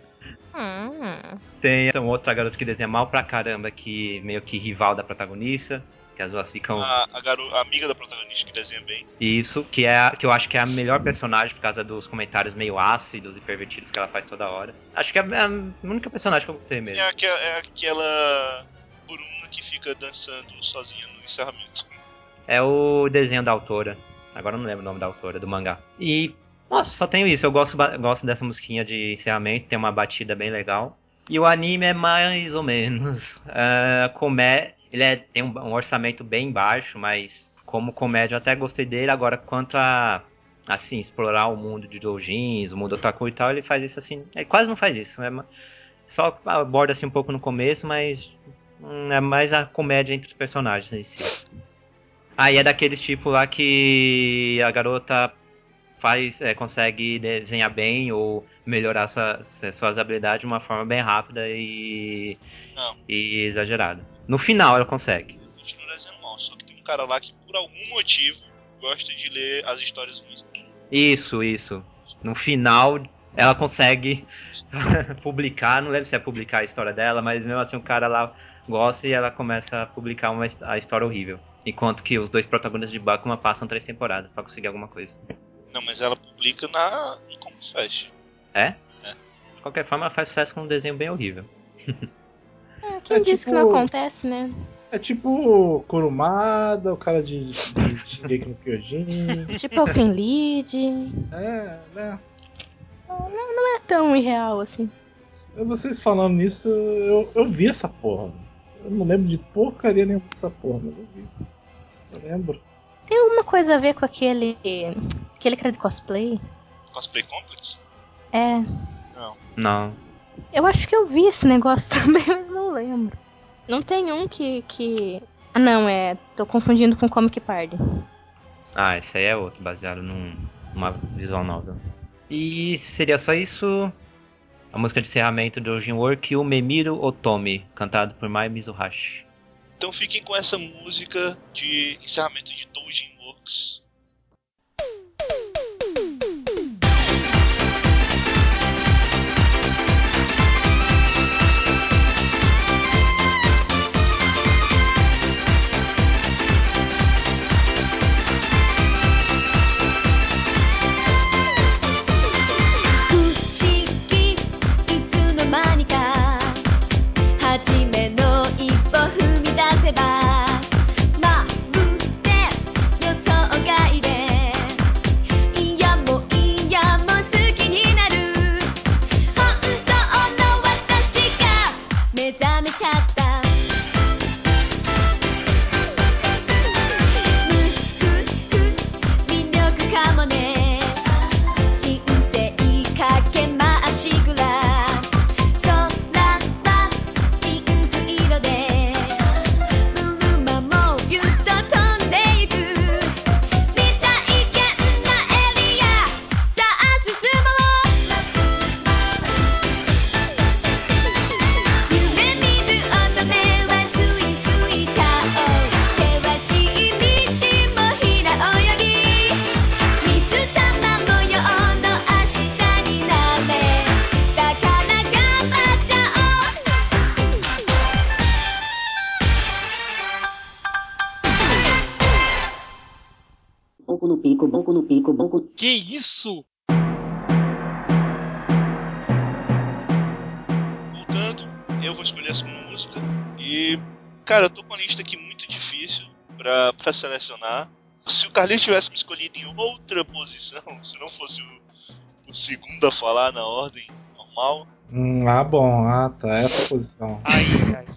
Hum. Tem uma outra garota que desenha mal pra caramba, que meio que rival da protagonista. Que as duas ficam. A, a, garo... a amiga da protagonista que desenha bem. Isso, que é a- que eu acho que é a melhor personagem por causa dos comentários meio ácidos e pervertidos que ela faz toda hora. Acho que é a a única personagem que eu gostei mesmo. É aquela, é aquela Buruna que fica dançando sozinha no encerramento. É o desenho da autora. Agora eu não lembro o nome da autora do mangá. E, nossa, só tenho isso. Eu gosto, gosto dessa musiquinha de encerramento, tem uma batida bem legal. E o anime é mais ou menos. É, comé... Ele é- tem um, um orçamento bem baixo, mas como comédia eu até gostei dele. Agora, quanto a assim, explorar o mundo de doujins, o mundo otaku e tal, ele faz isso assim. Ele quase não faz isso. É só aborda assim um pouco no começo, mas hum, é mais a comédia entre os personagens em si. Aí é daqueles tipo lá que a garota faz, é, consegue desenhar bem ou melhorar sua- suas habilidades de uma forma bem rápida e, e exagerada. No final ela consegue. Continua desenhando mal. Só que tem um cara lá que, por algum motivo, gosta de ler as histórias ruins. Isso, isso. No final ela consegue publicar, não lembro se é publicar a história dela, mas mesmo assim o cara lá gosta e ela começa a publicar uma, a história horrível. Enquanto que os dois protagonistas de Bakuma passam três temporadas pra conseguir alguma coisa. Não, mas ela publica na Como Fest. É? É. De qualquer forma, ela faz sucesso com um desenho bem horrível. É, quem É disse que tipo- não acontece, né? É tipo Kurumada, o cara de, de Shingeki no Kyojin. Tipo Elfenlied. É, né? Não é tão irreal assim. Vocês falando nisso, eu, eu vi essa porra. Eu não lembro de porcaria nenhuma dessa porra, mas eu vi. Eu lembro. Tem alguma coisa a ver com aquele. aquele cara de cosplay? Cosplay Complex? É. Não. Não. Eu acho que eu vi esse negócio também, mas não lembro. Não tem um que. que... Ah, não, é. Tô confundindo com Comic Party. Ah, esse aí é outro, baseado num, numa visual novel. E seria só isso. A música de encerramento do Ojin Work, o Memiro Otomi, cantado por Mai Mizuhashi. Então fiquem com essa música de encerramento de Doujin Works.「Boku. Que isso? Voltando, eu vou escolher a segunda música. E, cara, eu tô com uma lista aqui muito difícil pra, pra selecionar. Se o Carlinhos tivesse me escolhido em outra posição, se não fosse o, o segundo a falar na ordem normal, Hum, ah, bom. Ah, tá. Essa posição. Ai,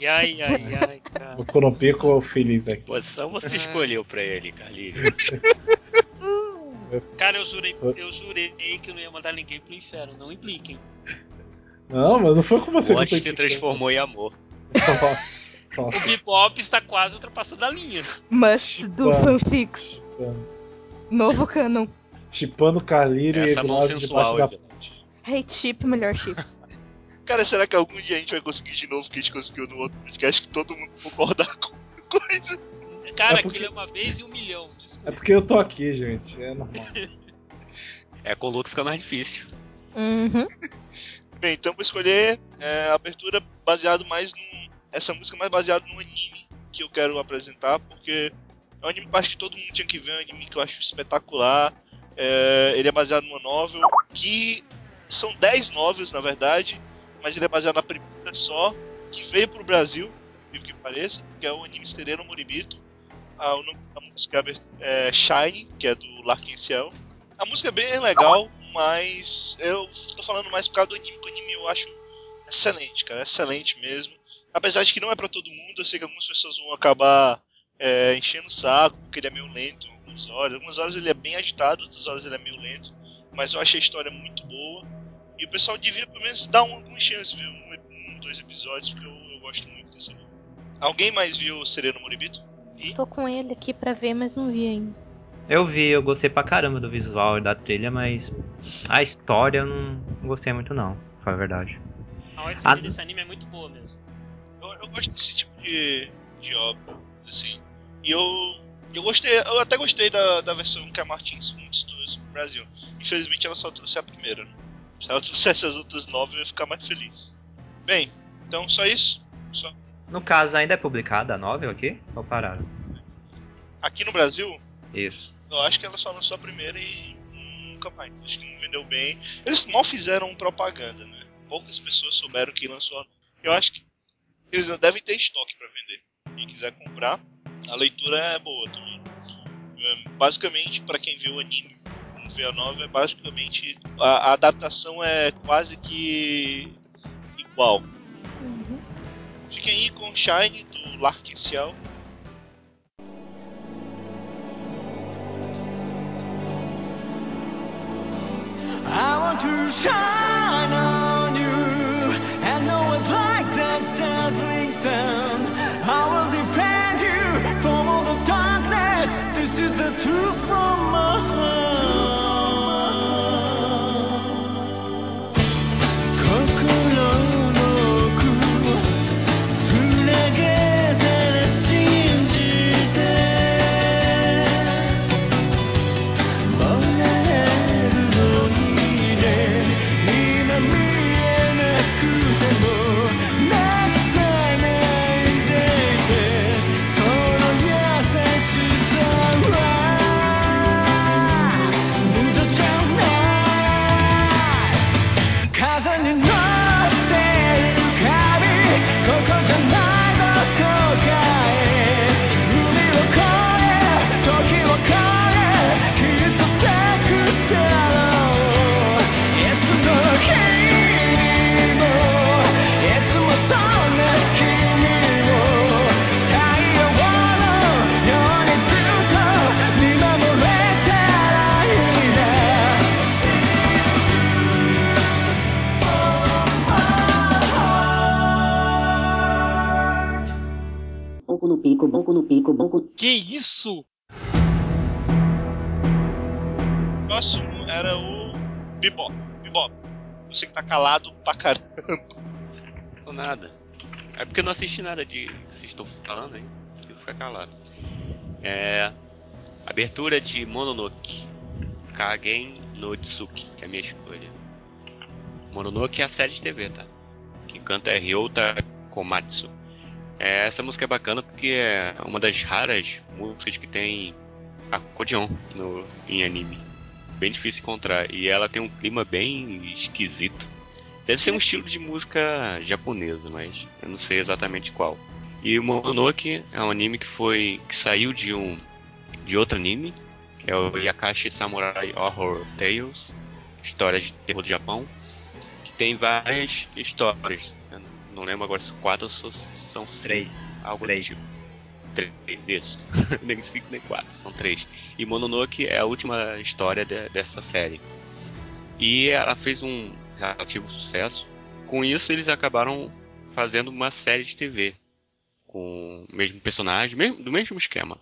ai, ai, ai, ai, cara. Boku no Pico ou feliz aqui. Posição você escolheu pra ele, Carlinhos. Cara, eu jurei, eu jurei que eu não ia mandar ninguém pro inferno, não impliquem. Não, mas não foi com você que se transformou em amor. O Bebop está quase ultrapassando a linha. Must do fanfics. Novo canon. Chipando Carlírio e Essa mão Egnose debaixo sensual, da ponte. Hate chip, melhor chip. cara, será que algum dia a gente vai conseguir de novo o que a gente conseguiu no outro podcast que todo mundo concordar com a coisa? Cara, É porque- aquilo é uma vez e um milhão, É desculpa. porque eu tô aqui, gente. É normal. É com o Luke fica mais difícil. Uhum. Bem, então vou escolher é, a abertura baseado mais num. Essa música mais baseada no anime que eu quero apresentar, porque é um anime que acho que todo mundo tinha que ver, é um anime que eu acho espetacular. É, ele é baseado numa novel que são 10 novels na verdade, mas ele é baseado na primeira só, que veio pro Brasil, vivo que pareça, que é o anime Sereno Moribito. Nome da música é Shine, que é do Larkin Ciel. A música é bem legal, mas eu tô falando mais por causa do anime, que o anime eu acho excelente, cara, excelente mesmo. Apesar de que não é pra todo mundo, eu sei que algumas pessoas vão acabar é, enchendo o saco, porque ele é meio lento em algumas horas. Algumas horas ele é bem agitado, outras horas ele é meio lento, mas eu achei a história muito boa. E o pessoal devia pelo menos dar uma, uma chance, ver um, um, dois episódios, porque eu, eu gosto muito desse anime. Alguém mais viu Sereno Moribito? Tô com ele aqui pra ver, mas não vi ainda. Eu vi, eu gostei pra caramba do visual e da trilha, mas a história eu não, gostei muito não, foi a verdade. A OST Ah, desse anime é muito boa mesmo. Eu, eu gosto desse tipo de, de obra, assim. E eu, eu gostei, eu até gostei da, da versão que a Martins trouxe pro Brasil. Infelizmente ela só trouxe a primeira, né? Se ela trouxesse as outras nove, eu ia ficar mais feliz. Bem, então só isso. Só. No caso, ainda é publicada a novel aqui? Ou pararam? Aqui no Brasil, Isso. eu acho que ela só lançou a primeira e nunca mais. Acho que não vendeu bem. Eles mal fizeram propaganda, né? Poucas pessoas souberam que lançou a Eu acho que eles devem ter estoque pra vender. Quem quiser comprar, a leitura é boa também. É, Basicamente, pra quem viu o anime não vê a nova, é basicamente a, a adaptação é quase que igual. Fiquem aí com Shine do Larkin. I want to shine on you and it's like that. Calado pra caramba. Ou nada. É porque eu não assisti nada de que vocês estão falando aí. Eu ficar calado. É. Abertura de Mononoke. Kagen no Tsuki, que é a minha escolha. Mononoke é a série de TV, tá? Quem canta é Ryota Komatsu. É, essa música é bacana porque é uma das raras músicas que tem acordeon no, em anime. Bem difícil encontrar. E ela tem um clima bem esquisito. Deve ser um estilo de música japonesa, mas eu não sei exatamente qual. E o Mononoke é um anime que foi. que saiu de um. de outro anime, que é o Yakashi Samurai Horror Tales, história de terror do Japão, que tem várias histórias. Eu não lembro agora se quatro ou se são cinco, Três. algo Três. tipo. Três, isso. nem cinco nem quatro, são três. E Mononoke é a última história de- dessa série. E ela fez um relativo sucesso. Com isso, eles acabaram fazendo uma série de TV com o mesmo personagem, mesmo- do mesmo esquema.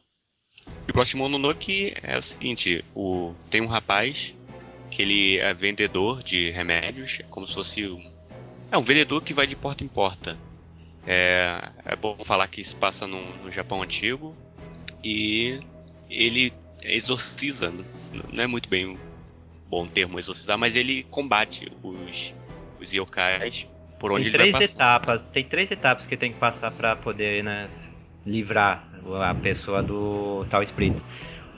E o próximo Mononoke é o seguinte: o, tem um rapaz que ele é vendedor de remédios, é como se fosse um, é um vendedor que vai de porta em porta. É, é bom falar que se passa no, no Japão antigo e ele exorciza, n- não é muito bem bom termo exorcizar, mas ele combate os, os yokais por onde Tem ele vai três passar. etapas, tem três etapas que tem que passar pra poder né, livrar a pessoa do tal espírito.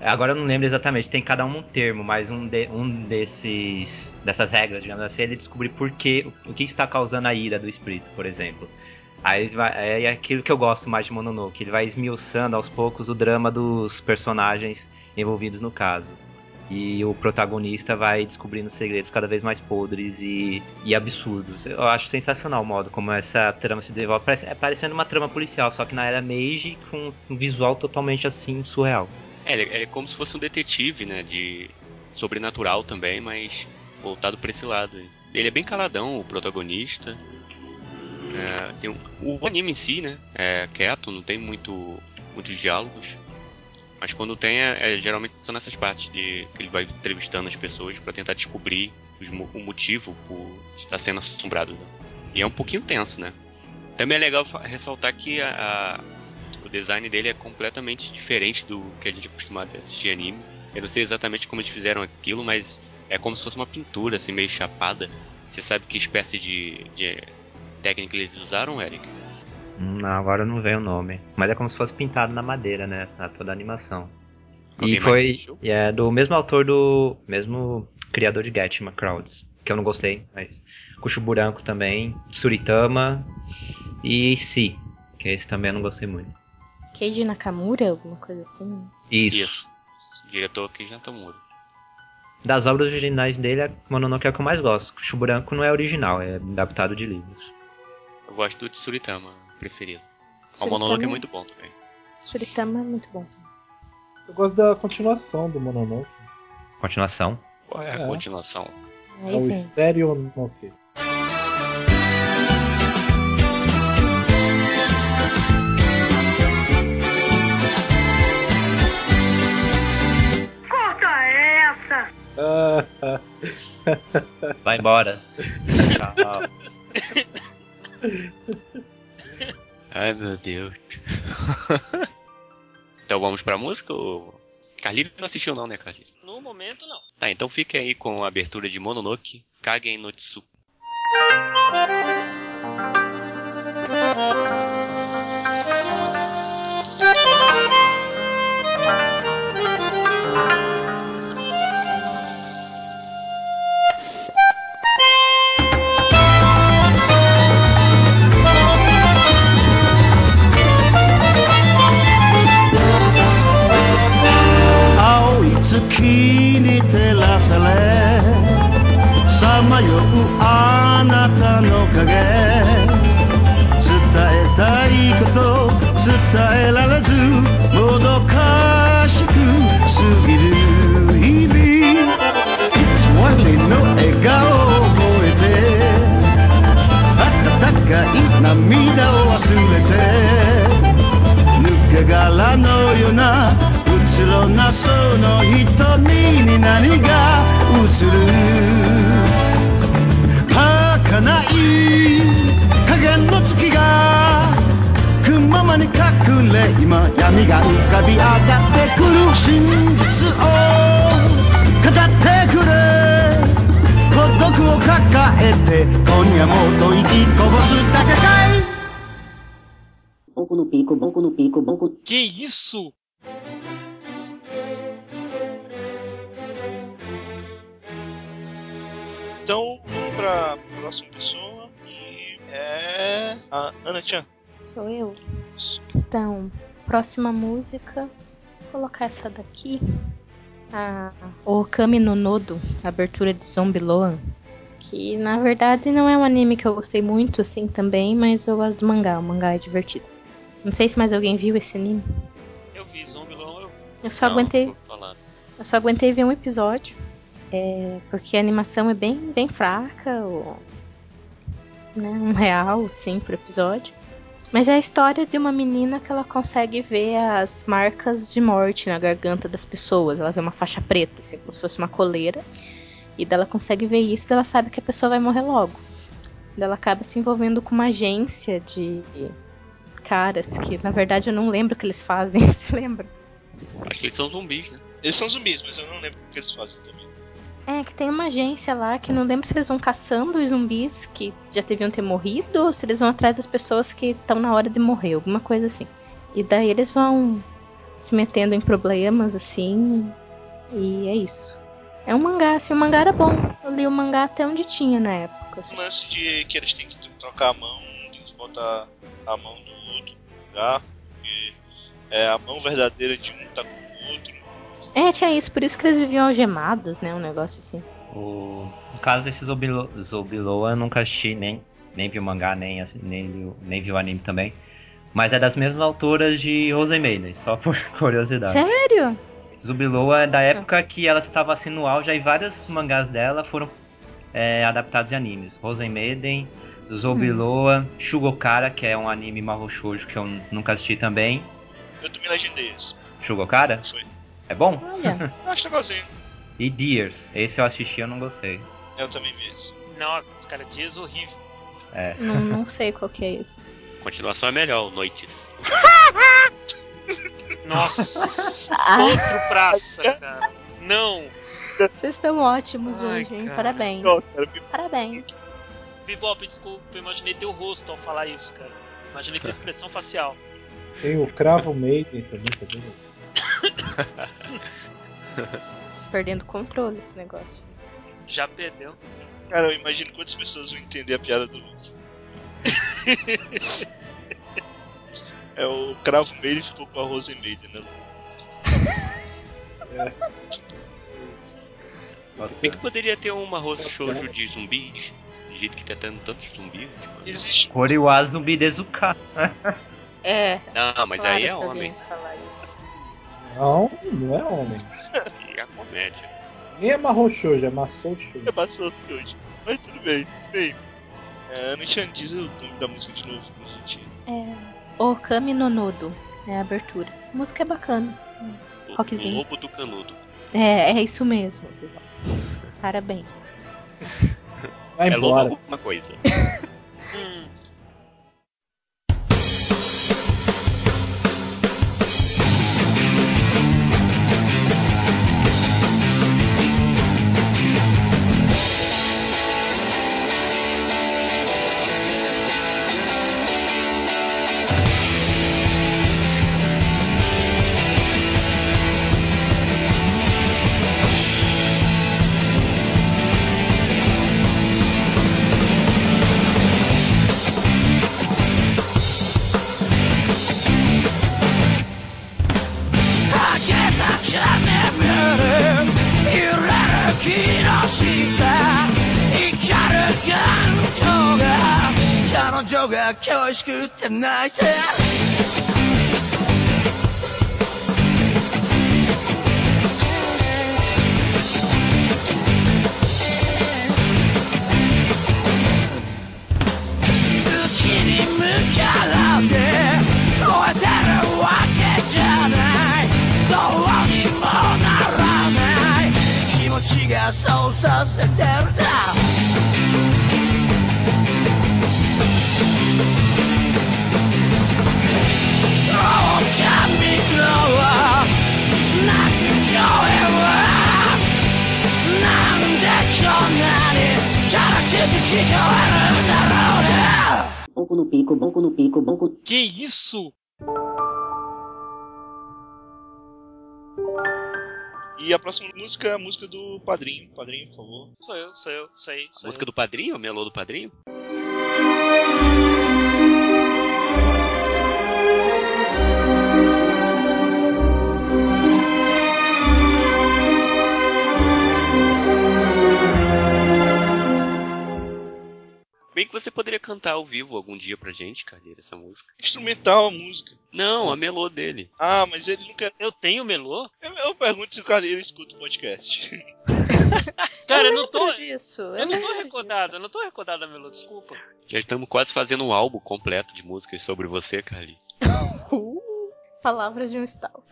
Agora eu não lembro exatamente, tem cada um um termo, mas um, de- um desses dessas regras, digamos assim, é ele descobrir por que, o que está causando a ira do espírito, por exemplo. Aí vai, é aquilo que eu gosto mais de Mononoke, ele vai esmiuçando aos poucos o drama dos personagens envolvidos no caso. E o protagonista vai descobrindo segredos cada vez mais podres e, e absurdos. Eu acho sensacional o modo como essa trama se desenvolve. Parece, é parecendo uma trama policial, só que na era Meiji com um visual totalmente assim surreal. É, é como se fosse um detetive, né? De sobrenatural também, mas voltado pra esse lado. Ele é bem caladão, o protagonista. É, tem um- o anime em si, né? É quieto, não tem muito, muitos diálogos. Mas quando tem, é, é, geralmente são nessas partes de que ele vai entrevistando as pessoas pra tentar descobrir os o motivo por estar sendo assombrado. né? E é um pouquinho tenso, né? Também é legal ressaltar que a- a, o design dele é completamente diferente do que a gente é acostumado a assistir anime. Eu não sei exatamente como eles fizeram aquilo, mas é como se fosse uma pintura, assim, meio chapada. Você sabe que espécie de, de técnica eles usaram, Eric? Hum, agora não vem o nome. Mas é como se fosse pintado na madeira, né? A toda a animação. Alguém E foi. E é do mesmo autor do. mesmo criador de Gatma Crowds. Que eu não gostei, mas. Cucho Buranco também. Suritama. E Si. Que esse também eu não gostei muito. Keiji Nakamura, alguma coisa assim. Isso. Diretor Keiji Tamura. Das obras originais dele, a Mononoke é a que eu mais gosto. Cucho Buranco não é original, é adaptado de livros. Eu gosto do Tsuritama, preferido. O Mononoke é muito bom também. Suritama é muito bom. Eu gosto da continuação do Mononoke. Continuação. Qual é a É. continuação? Aí é o. Stereonoke. Corta essa! Ah, Vai embora. Tchau. Ai meu Deus. então vamos pra música ou. Carlito não assistiu não, né, Carlito? No momento, não. Tá, então fique aí com a abertura de Mononoke, Kagen no. に照らされさまようあなたの影伝えたいこと伝えられずもどかしく過ぎる日々。偽りの笑顔を覚えて温かい涙を忘れて抜け殻のようなつろなその瞳に何が映る儚い影の月がくままに隠れ今闇が浮かび上がってくる真実を語ってくれ孤独を抱えて今夜もと息こぼすだけかい Boku no pico, boco no pico, boco. Que isso? Próxima pessoa e é a Ana Chan. Sou eu. Então, próxima música. Vou colocar essa daqui. A Okami no Nodo, abertura de Zombie Loan. Que na verdade não é um anime que eu gostei muito, assim também, mas eu gosto do mangá. O mangá é divertido. Não sei se mais alguém viu esse anime. Eu vi Zombie-Long, eu Eu só Não, aguentei. Eu só aguentei ver um episódio. É, porque a animação é bem, bem fraca, o- né, um real, assim, por episódio. Mas é a história de uma menina que ela consegue ver as marcas de morte na garganta das pessoas. Ela vê uma faixa preta, assim, como se fosse uma coleira. E daí ela consegue ver isso e ela sabe que a pessoa vai morrer logo. Ela acaba se envolvendo com uma agência de caras que, na verdade, eu não lembro o que eles fazem. Você lembra? Acho que eles são zumbis, né? Eles são zumbis, mas eu não lembro o que eles fazem também. É, que tem uma agência lá que não lembro se eles vão caçando os zumbis que já deviam ter morrido ou se eles vão atrás das pessoas que estão na hora de morrer, alguma coisa assim. E daí eles vão se metendo em problemas assim. E é isso. É um mangá, assim, o mangá era bom. Eu li o mangá até onde tinha na época. assim. O lance de que eles têm que trocar a mão, tem que botar a mão do outro no lugar, porque é, a mão verdadeira de um tá com o outro. É, tinha isso, por isso que eles viviam algemados, né? Um negócio assim. O, no caso desse Zobilo- Zobiloa, eu nunca assisti, nem, nem vi o mangá, nem, assi- nem, li nem vi o anime também. Mas é das mesmas autoras de Rose Maiden, só por curiosidade. Sério? Zubiloa é da Nossa. época que ela estava assim no auge e vários mangás dela foram é, adaptados em animes. Rosen Maiden, Zobiloa, Shugokara, que é um anime marro shoujo que eu nunca assisti também. Eu também legendei esse. Shugokara? Foi. É bom? Olha. Eu acho legalzinho. E Deers, esse eu assisti e eu não gostei. Eu também vi esse. Não, cara, dias horrível. É. não, não sei qual que é esse. Continuação é melhor, Noites. Nossa! Ah. Outro praça, cara. Não! Vocês estão ótimos Ai, hoje, hein? cara. Parabéns. Nossa, cara, Parabéns. Bebop, desculpa, eu imaginei teu rosto ao falar isso, cara. Imaginei tua expressão facial. Tem o Cravo Maiden também, tá vendo? Perdendo o controle esse negócio. Já perdeu. Cara, eu imagino quantas pessoas vão entender a piada do Luke. é o Cravo Maiden ficou com a Rose Maiden, né? Bem que poderia ter uma Rose Shoujo de zumbis, do jeito que tá tendo tantos zumbis. Tipo. Existe. Koriwa Zumbi Dezuka. É. Não, mas claro aí é homem. falar isso. Não, não é homem. E a comédia. Nem é Marro Shoujo, é Massou Shoujo. É hoje. Mas tudo bem. Bem. É, Anichan, diz o nome da música de novo pra gente. É. Okami no Nodo. É a abertura. A música é bacana. O, Rockzinho. o lobo do canudo. É, é isso mesmo. Parabéns. Vai é lobo embora. alguma coisa. しくって泣い isso? E a próxima música é a música do Padrinho. Padrinho, por favor. Sou eu, sou eu, sou eu. A Sou música eu. do padrinho, o melô do padrinho? Bem que você poderia cantar ao vivo algum dia pra gente, Carneiro, essa música. Instrumental a música. Não, a melô dele. Ah, mas ele não quer. Eu tenho melô? Eu, eu pergunto se o Carneiro escuta o podcast. Cara, eu, eu não tô. disso. Eu, Eu não tô recordado, eu não tô recordado da melô, desculpa. Já estamos quase fazendo um álbum completo de músicas sobre você, Carly. Uh, palavras de um stall.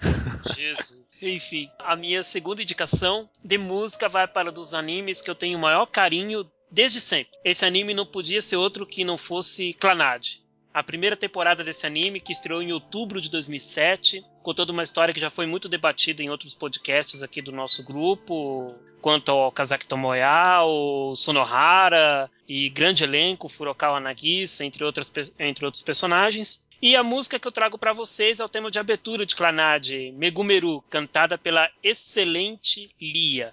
Jesus. Enfim, a minha segunda indicação de música vai para dos animes que eu tenho o maior carinho desde sempre. Esse anime não podia ser outro que não fosse Clannad. A primeira temporada desse anime, que estreou em outubro de 2007, contando uma história que já foi muito debatida em outros podcasts aqui do nosso grupo, quanto ao Kazaki Tomoya, o Sonohara e grande elenco, Furukawa Nagisa, entre, outras, entre outros personagens. E a música que eu trago pra vocês é o tema de abertura de Clannad, Megumeru, cantada pela excelente Lia.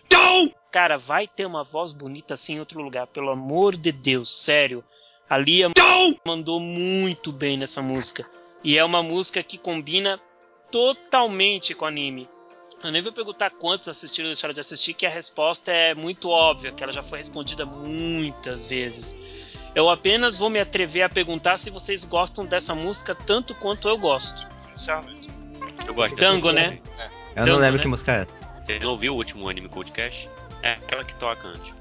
Cara, vai ter uma voz bonita assim em outro lugar, pelo amor de Deus, sério. A Lia mandou muito bem nessa música. E é uma música que combina totalmente com o anime. Eu nem vou perguntar quantos assistiram ou deixaram de assistir, que a resposta é muito óbvia, que ela já foi respondida muitas vezes. Eu apenas vou me atrever a perguntar se vocês gostam dessa música tanto quanto eu gosto. Sinceramente. Eu gosto. Dango, né? Eu Dango, não lembro né? que música é essa. Você não ouviu o último anime podcast? É, aquela que toca antes.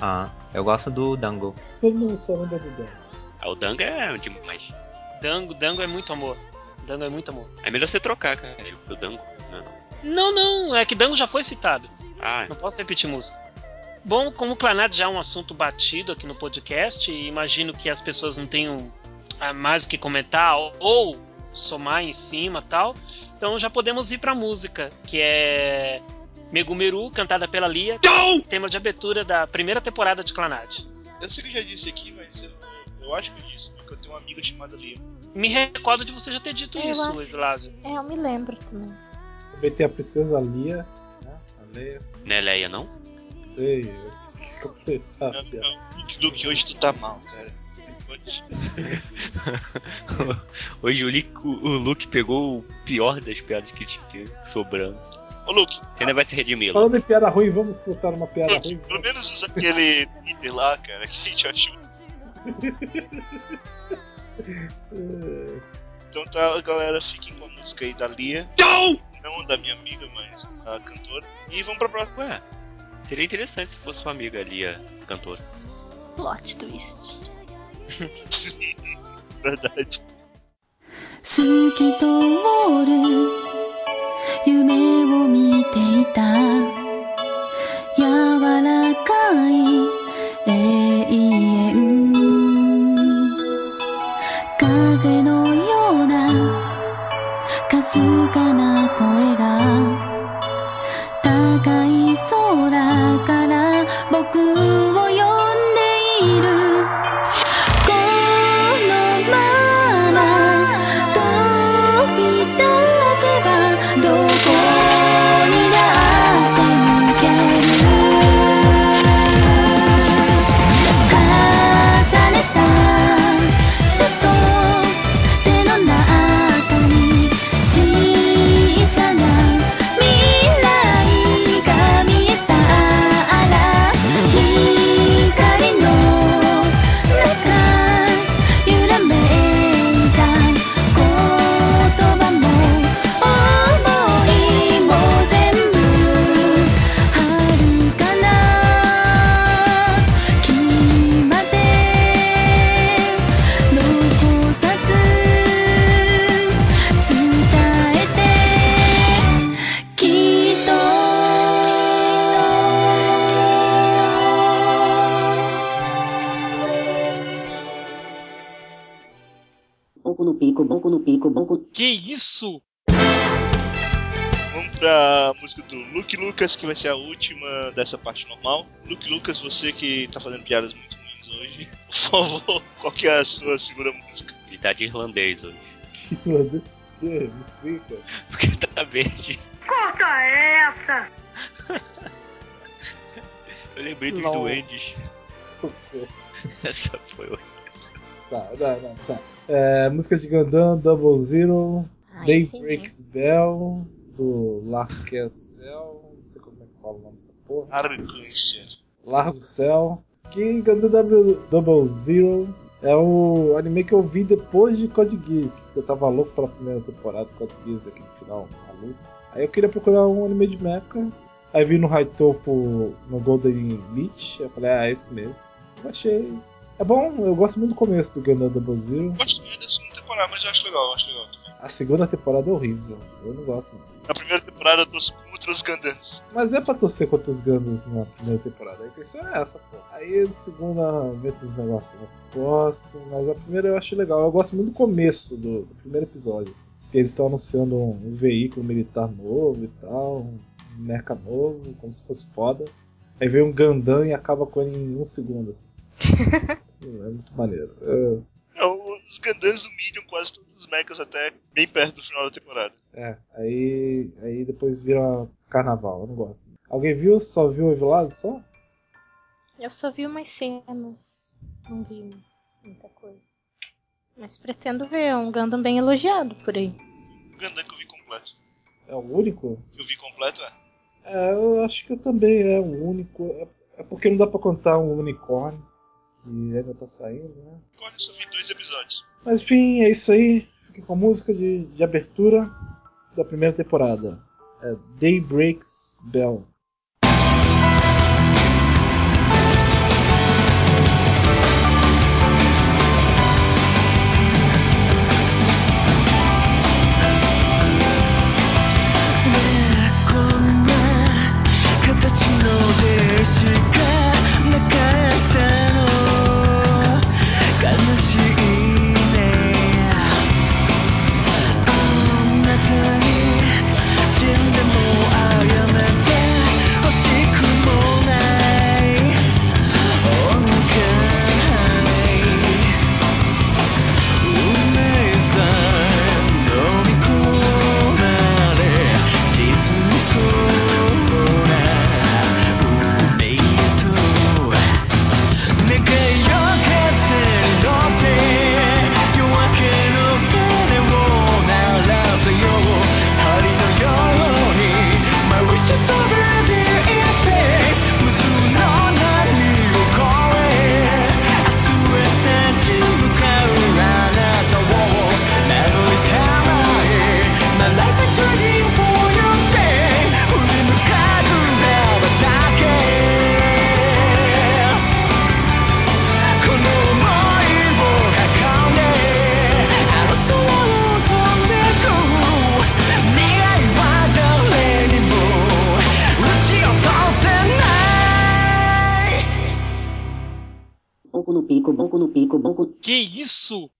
Ah, eu gosto do Dango. Todo mundo só lembra do Dan. Ah, o Dango é demais. Dango, Dango é muito amor. Dango é muito amor. É melhor você trocar, cara, o Dango. Não. Não, não, é que Dango já foi citado. Ah, Não posso repetir música. Bom, como o Clanad já é um assunto batido aqui no podcast, e imagino que as pessoas não tenham ah, mais o que comentar ou, ou somar em cima tal. Então já podemos ir pra música, que é Megumeru, cantada pela Lia, tema de abertura da primeira temporada de Clanad. Eu sei que eu já disse aqui, mas eu, eu acho que eu disse, porque eu tenho uma amiga chamada Lia. Me recordo de você já ter dito Eu isso, acho. Evilásio. É, eu me lembro também. Também tem a princesa Lia, né? A Leia. não é Leia, não? Não sei. Eu quis completar a Não, piada. não, Luke, Luke, hoje tu tá mal, cara. Hoje- o, Li- o- Luke pegou o pior das piadas que tinha sobrando. Ô, Luke, Você ainda vai se redimir, Luke. Falando em piada ruim, vamos contar uma piada Luke, ruim. pelo menos usa aquele Twitter lá, cara, que a gente achou. Então tá, galera, fiquem com a música aí da Lia. Não da minha amiga, mas da cantora. E vamos pra próxima. Ué, seria interessante se fosse sua amiga ali, a cantora. Plot twist. Verdade. 透き通る夢 música do Luke Lucas, que vai ser a última dessa parte normal. Luke Lucas, você que tá fazendo piadas muito ruins hoje, por favor, qual que é a sua segunda música? Ele tá de irlandês hoje. Que irlandês? Me explica. Porque tá verde. Corta essa! Eu lembrei dos Não. duendes. Socorro. Essa foi o. Tá, não, não, tá. É, música de Gundam, Double Zero, Ah, Day esse Breaks Bell, do Larkecel, não sei como é que fala o nome dessa porra. Arrogância. Largo Céu. Que Gundam W- Double Zero é o anime que eu vi depois de Code Geass, que eu tava louco pela primeira temporada do Code Geass, daquele final maluco. Aí eu queria procurar um anime de mecha, aí vi no Raitopo no Golden Beach, eu falei, ah, é esse mesmo. Eu achei. É bom, eu gosto muito do começo do Gundam Double Zero. Eu gosto muito da segunda temporada, mas eu acho legal, eu acho legal. A segunda temporada é horrível, eu não gosto não. Na primeira temporada eu trouxe contra os Gandans. Mas é pra torcer contra os Gundams na primeira temporada. A intenção é essa, pô. Aí na segunda mete os negócios. Eu gosto, mas a primeira eu acho legal. Eu gosto muito do começo do, do primeiro episódio. Assim. Que eles estão anunciando um, um veículo militar novo e tal, um mecha novo, como se fosse foda. Aí vem um Gundam e acaba com ele em um segundo, assim. é muito maneiro. Eu- os Gandans humilham quase todos os mechas até bem perto do final da temporada. é, aí, aí depois vira carnaval, eu não gosto. Alguém viu? Só viu o Evilado só? Eu só vi umas cenas. Não vi muita coisa. Mas pretendo ver um Gundam bem elogiado por aí. O Gandan que eu vi completo. É o único? Que eu vi completo é. É, eu acho que eu também é o único. É, é porque não dá pra contar um unicórnio, que ainda tá saindo, né? Eu só vi dois episódios. Mas enfim, é isso aí. Fiquem com a música de, de abertura da primeira temporada. É Daybreaks Bell. Isso?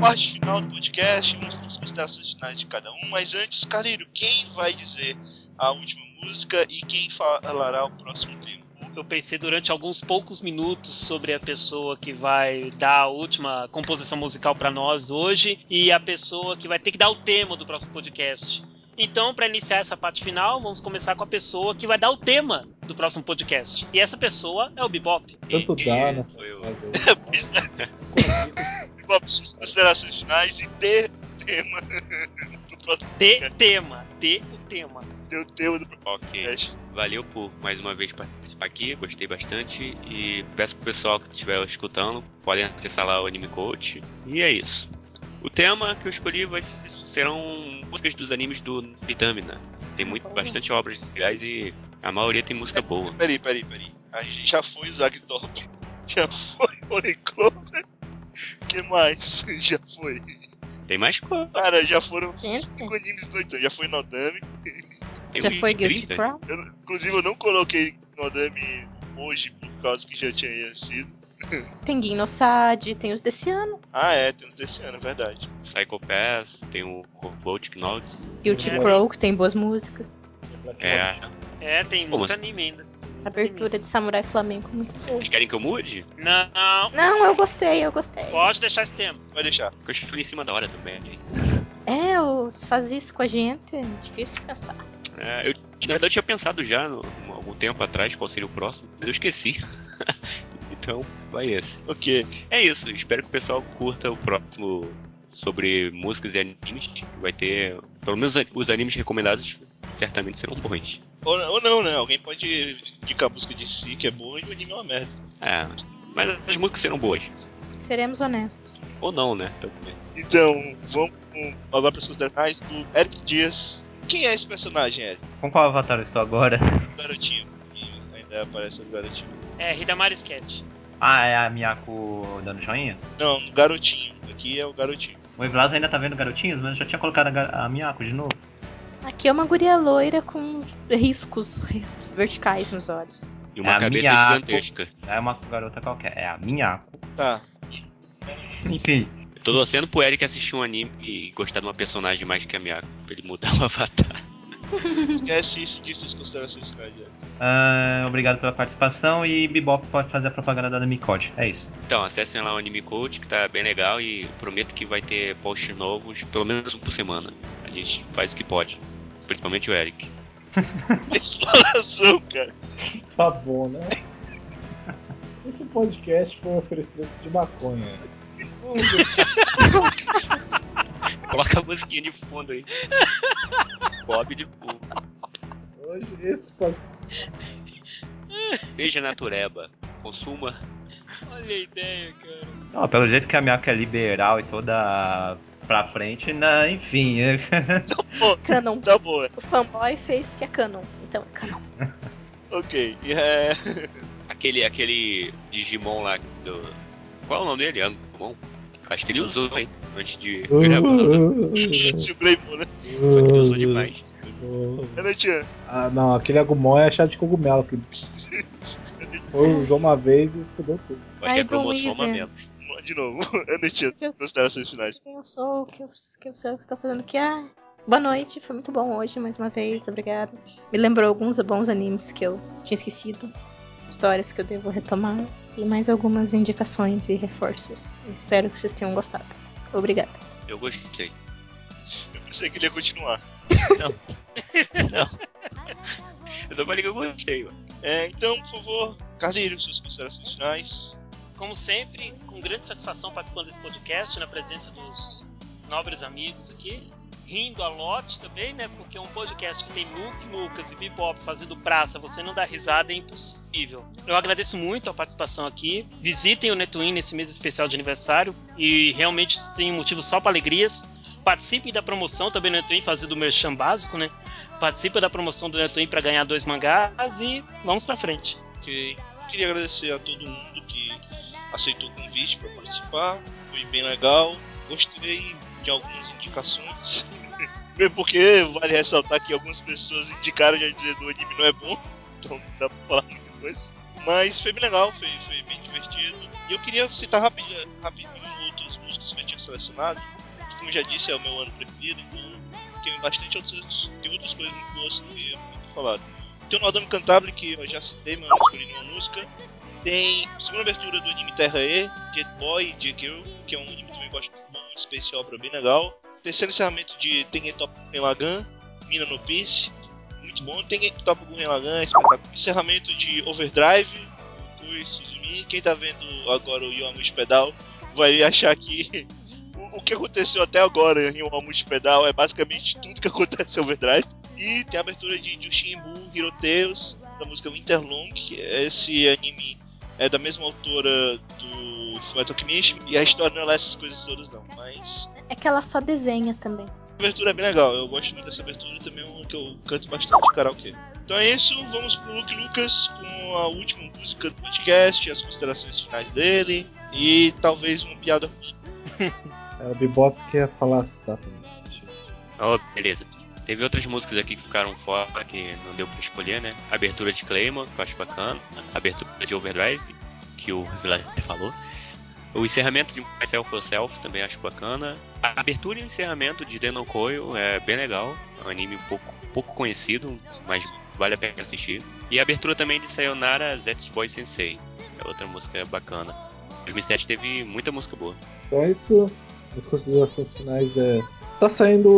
Parte final do podcast, as considerações finais de cada um. Mas antes, Calírio, quem vai dizer a última música e quem falará o próximo tema? Eu pensei durante alguns poucos minutos sobre a pessoa que vai dar a última composição musical para nós hoje e a pessoa que vai ter que dar o tema do próximo podcast. Então, para iniciar essa parte final, vamos começar com a pessoa que vai dar o tema do próximo podcast. E essa pessoa é o Bebop. Tanto E- dá e nessa sou eu. Bob, suas considerações finais e dê tema do próximo De podcast. tema. De o tema. Dê o tema do próximo Ok. podcast. Valeu por mais uma vez participar aqui, gostei bastante. E peço pro pessoal que estiver escutando, podem acessar lá o Anime Coach. E é isso. O tema que eu escolhi vai ser- serão músicas dos animes do Vitamina. Tem muito, Boa. bastante obras legais e a maioria tem música boa. Peraí, peraí, peraí. A gente já foi o Zagdorp, já foi o Oreclover. O que mais? Já foi. Tem mais coisa. Cara, já foram Gente. cinco animes do então. Já foi Nodame. Tem Já foi Guilty 30. Crown? Inclusive, eu não coloquei Nodame hoje por causa que já tinha sido. Tem Ginosad, tem os desse ano. Ah, é, tem uns desse ano, é verdade. Psycho Pass, tem o Robotic Notes. Guilty É. Crow, que tem boas músicas. É. É, tem Pô, muito anime ainda. Abertura de Samurai Flamenco, muito boa. Vocês querem que eu mude? Não, Não, eu gostei, eu gostei. pode deixar esse tema. Vai deixar. Porque eu fui em cima da hora também. É, os faz isso com a gente, é difícil pensar. É, eu, na verdade, eu tinha pensado já, no, algum tempo atrás, qual seria o próximo, mas eu esqueci. então, vai esse. Ok. É isso, espero que o pessoal curta o próximo sobre músicas e animes. Vai ter, pelo menos os animes recomendados certamente serão bons. Ou, ou não, né? Alguém pode indicar a música de si, que é boa, e o anime é uma merda. É, mas as músicas serão boas. Seremos honestos. Ou não, né? Também. Então, vamos agora para as considerações do Eric Dias. Quem é esse personagem, Eric? Com qual avatar eu estou agora? O garotinho. E ainda aparece o garotinho. É, Hidamari Sketch. Ah, é a Miyako dando joinha? Não, no garotinho. Aqui é o garotinho. O Evlas ainda tá vendo garotinhos, mas eu já tinha colocado a, a Miyako de novo. Aqui é uma guria loira com riscos verticais nos olhos. E uma É cabeça Miyako. gigantesca. É uma garota qualquer, é a Miyako. Tá. Enfim, Eu tô torcendo pro Eric assistir um anime e gostar de uma personagem mais que a Miyako, pra ele mudar o avatar. Esquece isso disso, as considerações finais, Eric. ah, obrigado pela participação e Bebop pode fazer a propaganda da Micode. É isso. Então, acessem lá o Anime Coach, que tá bem legal e prometo que vai ter posts novos, pelo menos um por semana. A gente faz o que pode. Principalmente o Eric. Exploração, cara. Tá bom, né? Esse podcast foi um oferecimento de maconha. Coloca a musiquinha de fundo aí. Bob de fundo. Hoje esse podcast. Seja natureba. Consuma. Olha a ideia, cara. Não, pelo jeito que a Miyako é liberal e toda pra frente, né? enfim. Canon. Tá boa. O fanboy fez que é canon. Então é canon. Ok. E é. Aquele, aquele Digimon lá do. Qual é o nome dele? Angmon? Acho que ele usou, hein? Antes de gravar. Se o Greymon, né? Só que ele usou demais. Renatinha. Ah, não, aquele Agumon é chá de cogumelo. Que foi, usou uma vez e fudeu tudo. Acho que é Weaver. mamelo. De novo. Eu- Considerações finais. Quem eu sou, o que eu, que eu sei o que estou fazendo aqui. Ah, boa noite, foi muito bom hoje, mais uma vez, obrigado. Me lembrou alguns bons animes que eu tinha esquecido, histórias que eu devo retomar e mais algumas indicações e reforços. Espero que vocês tenham gostado. Obrigada. Eu gostei. Eu pensei que ele ia continuar. Não. Não. Eu só falei que eu gostei, mano. É, então, por favor, Carlinho, suas considerações finais. Como sempre, com grande satisfação participando desse podcast, na presença dos nobres amigos aqui. Rindo a lote também, né? Porque um podcast que tem Nuke, Lucas e Bebop fazendo praça, você não dá risada é impossível. Eu agradeço muito a participação aqui. Visitem o Netwin nesse mês especial de aniversário e realmente tem motivo só para alegrias. Participem da promoção também no Netwin, fazendo o merchan básico, né? Participe da promoção do Netwin para ganhar dois mangás e vamos pra frente. Ok. Queria agradecer a todo mundo que aceitou o convite para participar. Foi bem legal. Gostei de algumas indicações. Porque vale ressaltar que algumas pessoas indicaram já dizendo o anime não é bom. Então não dá pra falar muita coisa. Mas foi bem legal, foi, foi bem divertido. E eu queria citar rapidinho, rapidinho outras músicas que eu tinha selecionado. Como eu já disse, é o meu ano preferido, então tem bastante outras, tem outras coisas muito boas que eu muito falado. Tem o Nodame Cantabile, que eu já citei, mas eu escolhi nenhuma música. Tem a segunda abertura do anime Terra E, Jet Boy e Girl, que é um anime que também gosto muito space opera bem legal. Terceiro encerramento de Tengetop Lagan, Mina no Piece, muito bom. Tengetop Lagan, espetáculo. Encerramento de Overdrive, Kui Suzumi. Quem tá vendo agora o Yoamushi Pedal vai achar que o, o que aconteceu até agora em Yoamushi Pedal é basicamente tudo que acontece em Overdrive. E tem a abertura de Jushinbu Hiroteus, da música Winterlong, esse anime é da mesma autora do Alchemist, e a história não é lá essas coisas todas não, mas É que ela só desenha também. a abertura é bem legal, eu gosto muito dessa abertura e também é uma que eu canto bastante de karaokê. Então é isso, vamos pro Luke Lucas com a última música do podcast, as considerações finais dele e talvez uma piada ruim. É, o Bebop quer falar se tá Oh, beleza. Teve outras músicas aqui que ficaram fora, que não deu pra escolher, né? Abertura de Claymore, que eu acho bacana. Abertura de Overdrive, que o Village falou. O encerramento de Myself Yourself também acho bacana. A abertura e o encerramento de Denon Coil é bem legal. É um anime pouco, pouco conhecido, mas vale a pena assistir. E a abertura também de Sayonara Zets Boy Sensei. É outra música bacana. 2007 teve muita música boa. Então é isso. As considerações finais é. Tá saindo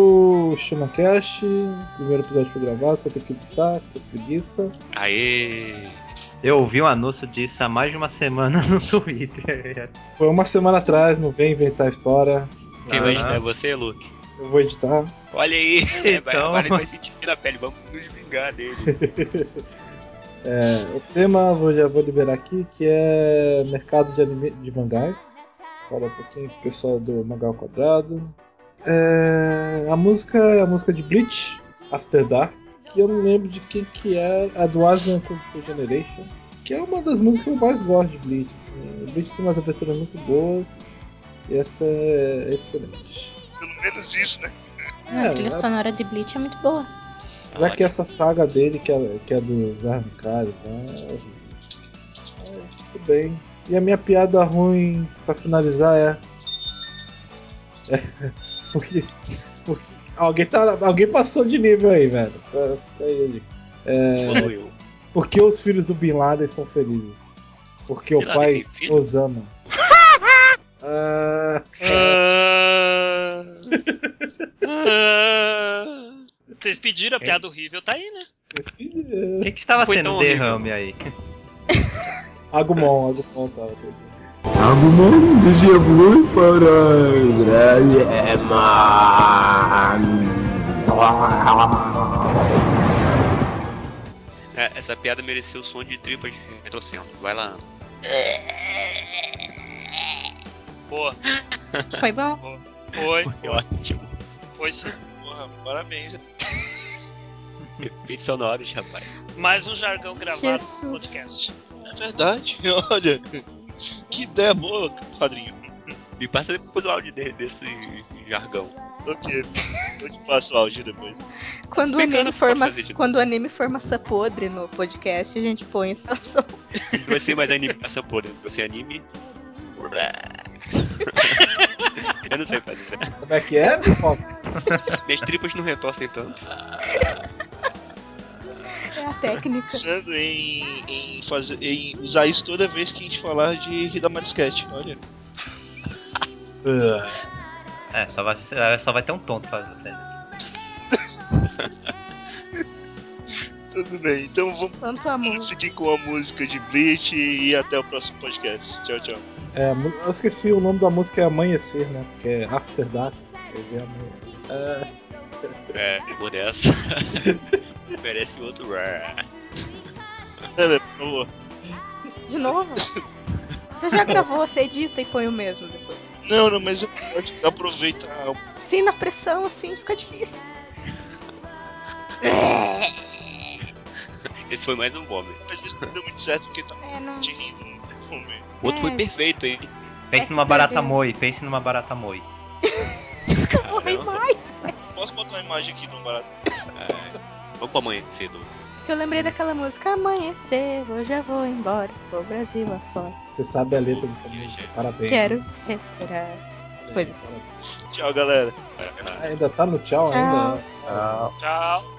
o Shumacast, o primeiro episódio foi gravado, só tem que editar, que preguiça. Aê! Eu ouvi um anúncio disso há mais de uma semana no Twitter. Foi uma semana atrás, não vem inventar história. Quem vai editar é você, Luke? Eu vou editar. Olha aí! Vai- Então. Agora ele vai sentir na pele, vamos nos vingar dele. É, o tema vou, já vou liberar aqui, que é mercado de, anime, de mangás. Fala um pouquinho com o pessoal do Mangá ao Quadrado. É, a música é a música de Bleach, After Dark, que eu não lembro de quem que é, a do Asian Kung Fu Generation, que é uma das músicas que eu mais gosto de Bleach. Assim. O Bleach tem umas aberturas muito boas e essa é excelente. Pelo menos isso, né? A trilha é, sonora de Bleach é muito boa. Já que essa saga dele, que é, que é dos arrancados, então. É, tudo bem. E a minha piada ruim pra finalizar é. é porque. Porque. Alguém, tá, alguém passou de nível aí, velho. Tá- fica aí, é, Evoluiu. porque os filhos do Bin Laden são felizes? Porque o Bin Laden pai os ama. Ah, Vocês pediram a piada horrível, tá aí, né? O que, que estava Foi tendo horrível. derrame aí? Agumon, Agumon tá. Agumon desevolui É, essa piada mereceu o som de tripas de retrocentro. Vai lá. Boa. Foi bom. Foi, Foi ótimo. foi sim. Porra, parabéns. Efeitos sonoros, rapaz. Mais um jargão gravado Jesus. no podcast. É verdade. Olha, que ideia boa, padrinho. Me passa depois o áudio desse jargão. Ok, eu te passo o áudio depois. Quando o, anime não for posso ma- fazer de novo. quando o anime for massa podre no podcast, a gente põe essa som. Não vai ser mais anime essa porra, vai ser anime. Eu não sei fazer. Como é que é, Pipoca? Minhas tripas não retorcem tanto. É a técnica. Pensando em, em, fazer, em usar isso toda vez que a gente falar de Hidamari Sketch. Olha. É, só vai, só vai ter um tonto fazendo. Tudo bem, então vamos. Quanto amor. Fiquem com a música de Bleach e até o próximo podcast. Tchau, tchau. É, eu esqueci o nome da música é Amanhecer, né? Porque é After Dark. Eu vi amanhã. É, É, por essa. Merece outro. Ana, por favor. De novo? Você já gravou, você edita e põe o mesmo depois. Não, não, mas aproveitar. Sim, na pressão, assim, fica difícil. Esse foi mais um bombe. Mas isso não deu muito certo porque tá É, não. te rindo no momento. O outro É. foi perfeito, hein? Pense É numa barata perdeu. moi, pense numa barata moi. Morri mais. Posso botar uma imagem aqui de um barato? É. Vamos pro amanhã cedo. Que eu lembrei daquela música Amanhecer, hoje eu vou embora, vou Brasil afora. você sabe a letra dessa música. Parabéns. Quero respirar. Coisa assim. Tchau, galera. Ah, ainda tá no tchau, Tchau. ainda? Tchau. 背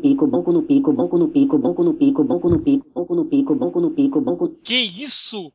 pico, boco no pico, boco no pico, boco no pico, boco no pico, boco no pico, boco no pico, boco. Que isso?